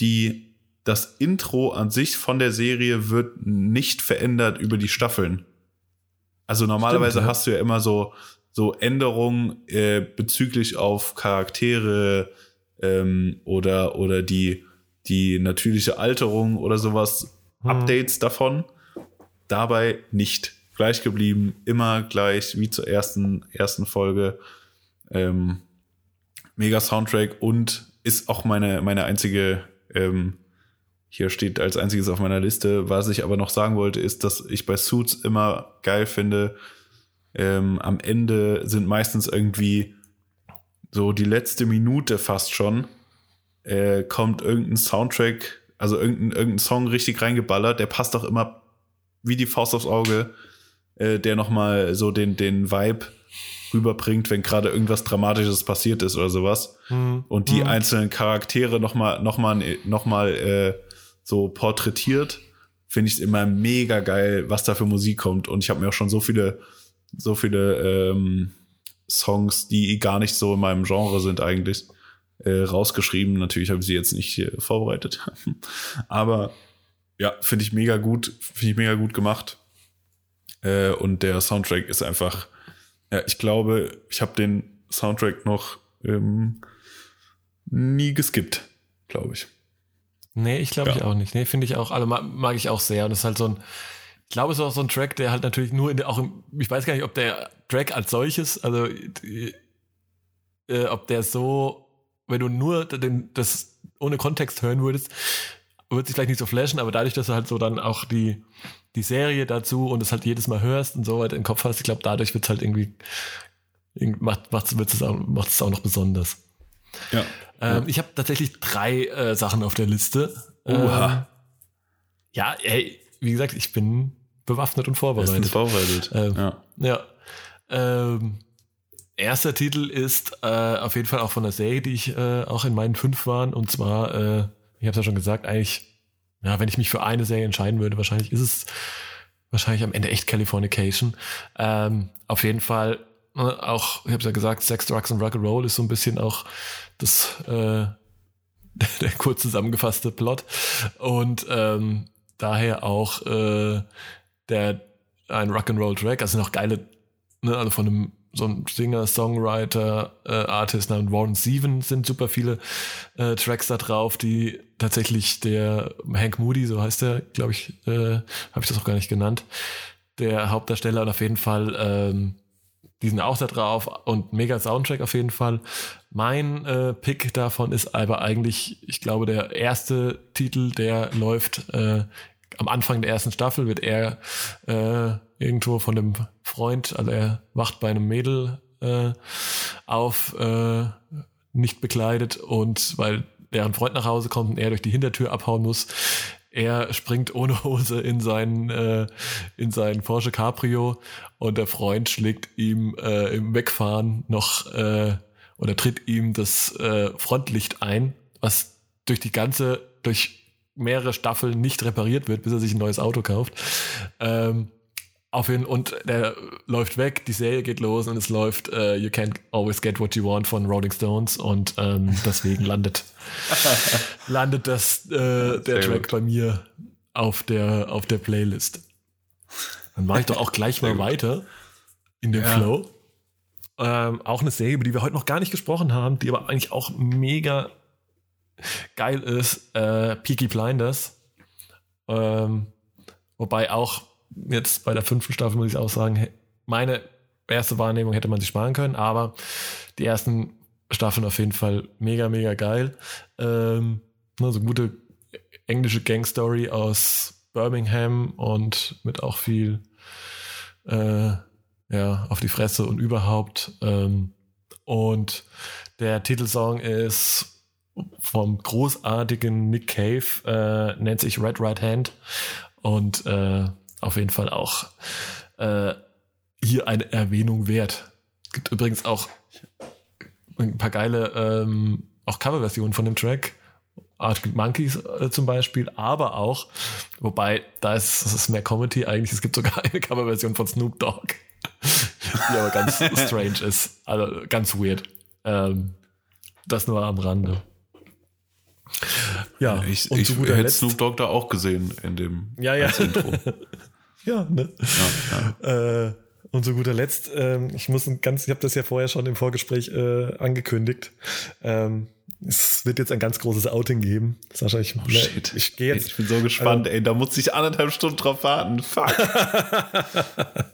S2: die, das Intro an sich von der Serie wird nicht verändert über die Staffeln. Also normalerweise
S1: Stimmt,
S2: hast du ja immer so, so Änderungen äh, bezüglich auf Charaktere ähm, oder, oder die, die natürliche Alterung oder sowas,
S1: Hm.
S2: Updates davon. Dabei nicht gleich geblieben, immer gleich wie zur ersten, ersten Folge. Ähm, mega Soundtrack und ist auch meine, meine einzige, ähm, hier steht als einziges auf meiner Liste. Was ich aber noch sagen wollte, ist, dass ich bei Suits immer geil finde. Ähm, am Ende sind meistens irgendwie so die letzte Minute fast schon, äh, kommt irgendein Soundtrack, also irgendein, irgendein Song richtig reingeballert, der passt auch immer wie die Faust aufs Auge, äh, der nochmal so den, den Vibe rüberbringt, wenn gerade irgendwas Dramatisches passiert ist oder sowas.
S1: Hm.
S2: Und die
S1: Hm.
S2: einzelnen Charaktere nochmal noch mal, noch mal, äh, so porträtiert, finde ich immer mega geil, was da für Musik kommt. Und ich habe mir auch schon so viele, so viele ähm, Songs, die gar nicht so in meinem Genre sind eigentlich, äh, rausgeschrieben. Natürlich habe ich sie jetzt nicht hier vorbereitet. Aber ja, finde ich mega gut, finde ich mega gut gemacht. Äh, und der Soundtrack ist einfach, ja, ich glaube, ich habe den Soundtrack noch ähm, nie geskippt, glaube ich.
S1: Nee, ich glaube
S2: Ja.
S1: ich auch nicht. Nee, finde ich auch, also mag, mag ich auch sehr. Und das ist halt so ein, ich glaube, es ist auch so ein Track, der halt natürlich nur in der, auch im, ich weiß gar nicht, ob der Track als solches, also äh, ob der so, wenn du nur den, das ohne Kontext hören würdest, wird sich vielleicht nicht so flashen, aber dadurch, dass du halt so dann auch die, die Serie dazu und es halt jedes Mal hörst und so weiter im Kopf hast, ich glaube, dadurch wird es halt irgendwie, macht macht's, wird's es auch, macht es auch noch besonders.
S2: Ja.
S1: Ähm, Ich habe tatsächlich drei äh, Sachen auf der Liste.
S2: Oha.
S1: Ähm, ja, ey, wie gesagt, ich bin bewaffnet und
S2: Bestens
S1: vorbereitet.
S2: vorbereitet.
S1: Ähm,
S2: ja.
S1: Ja. Ähm, erster Titel ist äh, auf jeden Fall auch von der Serie, die ich äh, auch in meinen fünf waren. Und zwar, äh, ich habe es ja schon gesagt, eigentlich, ja, wenn ich mich für eine Serie entscheiden würde, wahrscheinlich ist es wahrscheinlich am Ende echt Californication. Ähm, auf jeden Fall äh, auch, ich habe ja gesagt, Sex, Drugs und Rock'n'Roll ist so ein bisschen auch das äh, der kurz zusammengefasste Plot und ähm, daher auch äh, der ein Rock'n'Roll Track, also noch geile, ne, also von einem so ein Singer, Songwriter, äh, Artist namens Warren Seven sind super viele äh, Tracks da drauf, die tatsächlich der Hank Moody, so heißt der, glaube ich, äh, habe ich das auch gar nicht genannt, der Hauptdarsteller und auf jeden Fall ähm, die sind auch da drauf und mega Soundtrack auf jeden Fall. Mein äh, Pick davon ist aber eigentlich, ich glaube, der erste Titel, der läuft äh, am Anfang der ersten Staffel, wird er äh, irgendwo von einem Freund, also er wacht bei einem Mädel äh, auf, äh, nicht bekleidet und weil deren Freund nach Hause kommt und er durch die Hintertür abhauen muss, er springt ohne Hose in seinen, äh, in seinen Porsche Cabrio und der Freund schlägt ihm äh, im Wegfahren noch äh, oder tritt ihm das äh, Frontlicht ein, was durch die ganze, durch mehrere Staffeln nicht repariert wird, bis er sich ein neues Auto kauft. Ähm, auf jeden und der läuft weg, die Serie geht los und es läuft äh, You Can't Always Get What You Want von Rolling Stones und ähm, deswegen landet landet das äh, der Track
S2: gut.
S1: bei mir auf der auf der Playlist. Dann mache ich doch auch gleich mal weiter in dem
S2: Ja.
S1: Flow. Ähm, auch eine Serie, über die wir heute noch gar nicht gesprochen haben, die aber eigentlich auch mega geil ist, äh, Peaky Blinders. Ähm, wobei auch jetzt bei der fünften Staffel muss ich auch sagen, meine erste Wahrnehmung hätte man sich sparen können, aber die ersten Staffeln auf jeden Fall mega, mega geil. Ähm, so gute englische Gangstory aus Birmingham und mit auch viel äh, ja, auf die Fresse und überhaupt. Ähm, und der Titelsong ist vom großartigen Nick Cave, äh, nennt sich Red Right Hand und äh, auf jeden Fall auch äh, hier eine Erwähnung wert. Gibt übrigens auch ein paar geile ähm, auch Coverversionen von dem Track. Arctic Monkeys äh, zum Beispiel, aber auch, wobei da ist, das ist mehr Comedy eigentlich, es gibt sogar eine Coverversion von Snoop Dogg, die aber ganz strange ist, also ganz weird. Ähm, das nur am Rande. Ja,
S2: Ich,
S1: und
S2: ich
S1: zu guter
S2: hätte
S1: Letzt-
S2: Snoop Dogg da auch gesehen in dem
S1: Ja, ja.
S2: Intro.
S1: Ja, ne?
S2: Ja, ja.
S3: Äh, und zu guter Letzt, ähm, ich muss ein ganz, ich habe das ja vorher schon im Vorgespräch äh, angekündigt. Ähm, es wird jetzt ein ganz großes Outing geben. Sascha, ich,
S2: Oh, shit.
S3: ich gehe jetzt.
S2: Ich bin so gespannt, ey. Da muss ich anderthalb Stunden drauf warten. Fuck.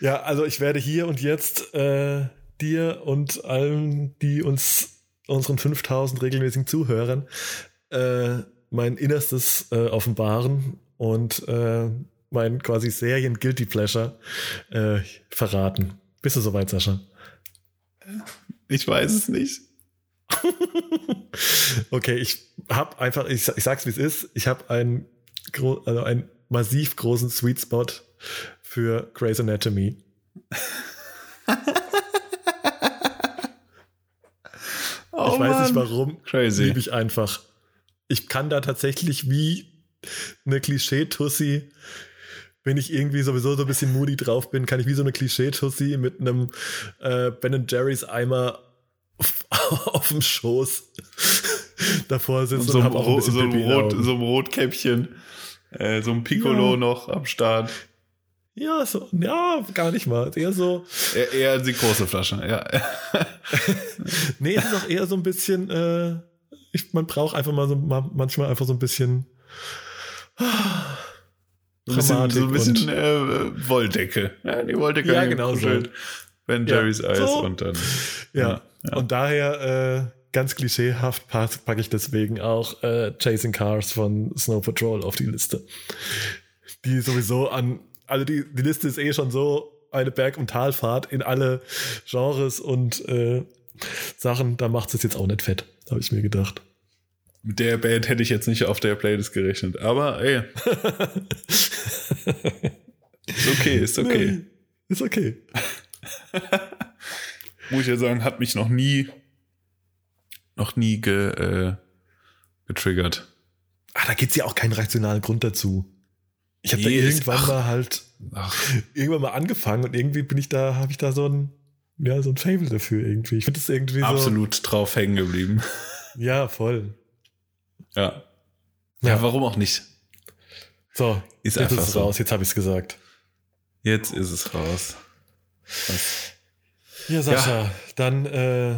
S3: Ja, also ich werde hier und jetzt äh, dir und allen, die uns unseren 5000 regelmäßigen Zuhörern äh, mein Innerstes äh, offenbaren und äh, mein quasi Serien Guilty Pleasure äh, verraten. Bist du soweit, Sascha?
S2: Ich weiß es nicht.
S3: Okay, ich habe einfach, ich, ich sag's wie es ist, ich habe einen, also einen massiv großen Sweet Spot für Grey's Anatomy.
S2: Oh,
S3: ich weiß nicht
S2: Mann.
S3: warum.
S2: Crazy.
S3: Liebe ich einfach. Ich kann da tatsächlich wie eine Klischee-Tussi, wenn ich irgendwie sowieso so ein bisschen moody drauf bin, kann ich wie so eine Klischee-Tussi mit einem äh, Ben Jerry's Eimer auf, auf dem Schoß davor sitzen
S2: so,
S3: und
S2: ein
S3: habe auch ein
S2: Ro-
S3: bisschen
S2: so, ein Rot, so ein Rotkäppchen. Äh, so ein Piccolo
S3: Ja.
S2: noch am Start.
S1: Ja, so, ja, gar nicht mal. Eher so.
S2: Eher, eher die große Flasche, ja.
S1: nee, es ist auch eher so ein bisschen, äh, ich, man braucht einfach mal so manchmal einfach so ein bisschen.
S2: So ein bisschen, so ein bisschen äh, Wolldecke. Ja, die Wolldecke
S1: ja, genau so.
S2: Ben Jerry's ja, Eyes so. und dann.
S1: Ja, ja. und daher äh, ganz klischeehaft packe ich deswegen auch äh, Chasing Cars von Snow Patrol auf die Liste. Die sowieso an, also die, die Liste ist eh schon so eine Berg- und Talfahrt in alle Genres und äh, Sachen, da macht es jetzt auch nicht fett, habe ich mir gedacht.
S2: Mit der Band hätte ich jetzt nicht auf der Playlist gerechnet, aber ey. ist okay, ist okay. Nee,
S1: ist okay.
S2: Muss ich ja sagen, hat mich noch nie, noch nie ge, äh, getriggert.
S1: Ah, da gibt's ja auch keinen rationalen Grund dazu. Ich habe da irgendwann ach, mal halt ach. irgendwann mal angefangen und irgendwie bin ich da, habe ich da so ein, ja, so ein Fable dafür irgendwie. Ich finde das irgendwie
S2: Absolut so. Drauf hängen geblieben.
S1: Ja, voll.
S2: Ja. ja. Ja, warum auch nicht?
S1: So, ist jetzt ist es so. raus, jetzt habe ich es gesagt.
S2: Jetzt ist es raus.
S1: Was? Ja, Sascha, ja. dann äh,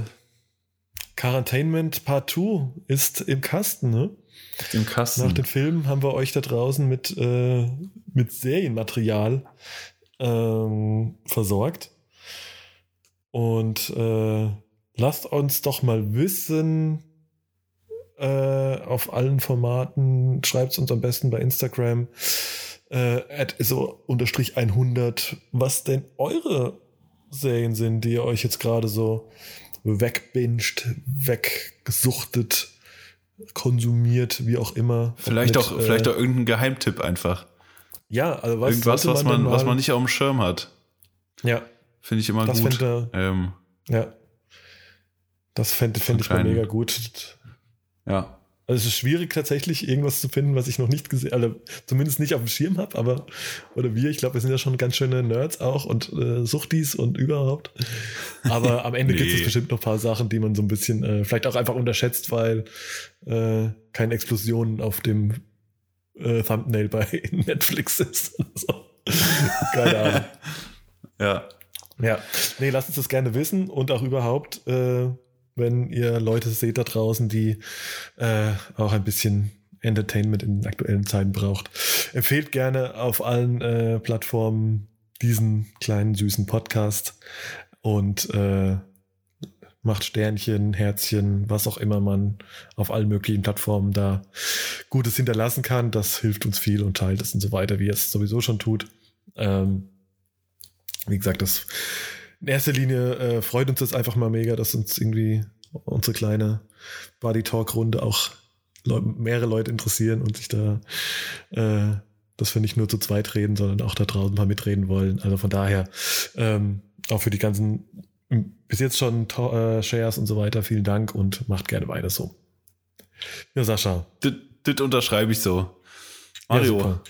S1: Quarantainment Part 2 ist im Kasten, ne?
S2: Im Kasten.
S1: Nach dem Film haben wir euch da draußen mit, äh, mit Serienmaterial ähm, versorgt. Und äh, lasst uns doch mal wissen, äh, auf allen Formaten. Schreibt es uns am besten bei Instagram äh, so unterstrich 100, was denn eure Serien sind, die ihr euch jetzt gerade so wegbinged, weggesuchtet, konsumiert, wie auch immer.
S2: Vielleicht mit, auch, äh, vielleicht auch irgendein Geheimtipp einfach.
S1: Ja, also was
S2: Irgendwas, was man, was man nicht auf dem Schirm hat.
S1: Ja.
S2: Finde ich immer
S1: das
S2: gut.
S1: Fände, ähm, ja. Das fände, fände ich mal mega gut.
S2: Ja.
S1: Also es ist schwierig tatsächlich irgendwas zu finden, was ich noch nicht gesehen, also zumindest nicht auf dem Schirm habe, aber oder wir, ich glaube, wir sind ja schon ganz schöne Nerds auch und äh, Suchtis und überhaupt. Aber am Ende nee. gibt es bestimmt noch ein paar Sachen, die man so ein bisschen äh, vielleicht auch einfach unterschätzt, weil äh, keine Explosion auf dem äh, Thumbnail bei Netflix ist. so. Keine Ahnung.
S2: Ja.
S1: Ja. Nee, lasst uns das gerne wissen und auch überhaupt äh, wenn ihr Leute seht da draußen, die äh, auch ein bisschen Entertainment in aktuellen Zeiten braucht. Empfehlt gerne auf allen äh, Plattformen diesen kleinen süßen Podcast und äh, macht Sternchen, Herzchen, was auch immer man auf allen möglichen Plattformen da Gutes hinterlassen kann. Das hilft uns viel und teilt es und so weiter, wie es sowieso schon tut. Ähm, wie gesagt, das in erster Linie äh, freut uns das einfach mal mega, dass uns irgendwie unsere kleine Body Talk Runde auch Le mehrere Leute interessieren und sich da, äh, dass wir nicht nur zu zweit reden, sondern auch da draußen mal mitreden wollen. Also von daher, ähm, auch für die ganzen bis jetzt schon äh, Shares und so weiter, vielen Dank und macht gerne weiter so. Ja, Sascha.
S2: Das, unterschreibe ich so. Mario. Ja,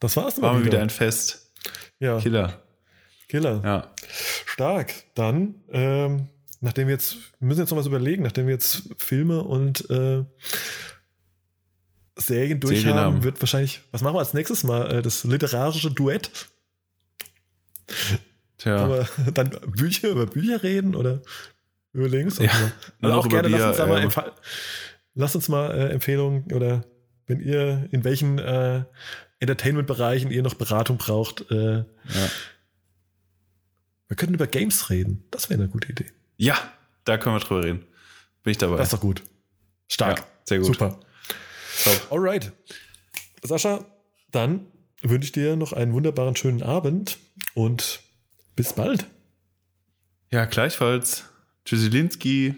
S1: das war's
S2: dann mal wieder. wieder ein Fest.
S1: Ja.
S2: Killer.
S1: Killer.
S2: Ja.
S1: Stark. Dann, ähm, nachdem wir jetzt, wir müssen jetzt noch was überlegen, nachdem wir jetzt Filme und äh, Serien durch Serien haben, haben, wird wahrscheinlich, was machen wir als nächstes mal? Äh, das literarische Duett.
S2: Tja.
S1: Aber dann Bücher über Bücher reden oder überlegen es
S2: ja,
S1: also auch gerne, lass uns, da mal, äh, lass uns mal äh, Empfehlungen oder wenn ihr in welchen äh, Entertainment-Bereichen ihr noch Beratung braucht, äh, ja. Wir könnten über Games reden. Das wäre eine gute Idee.
S2: Ja, da können wir drüber reden. Bin ich dabei.
S1: Das ist doch gut. Stark. Ja,
S2: sehr gut.
S1: Super. Top. Alright. Sascha, dann wünsche ich dir noch einen wunderbaren schönen Abend und bis bald.
S2: Ja, gleichfalls. Tschüsselinski.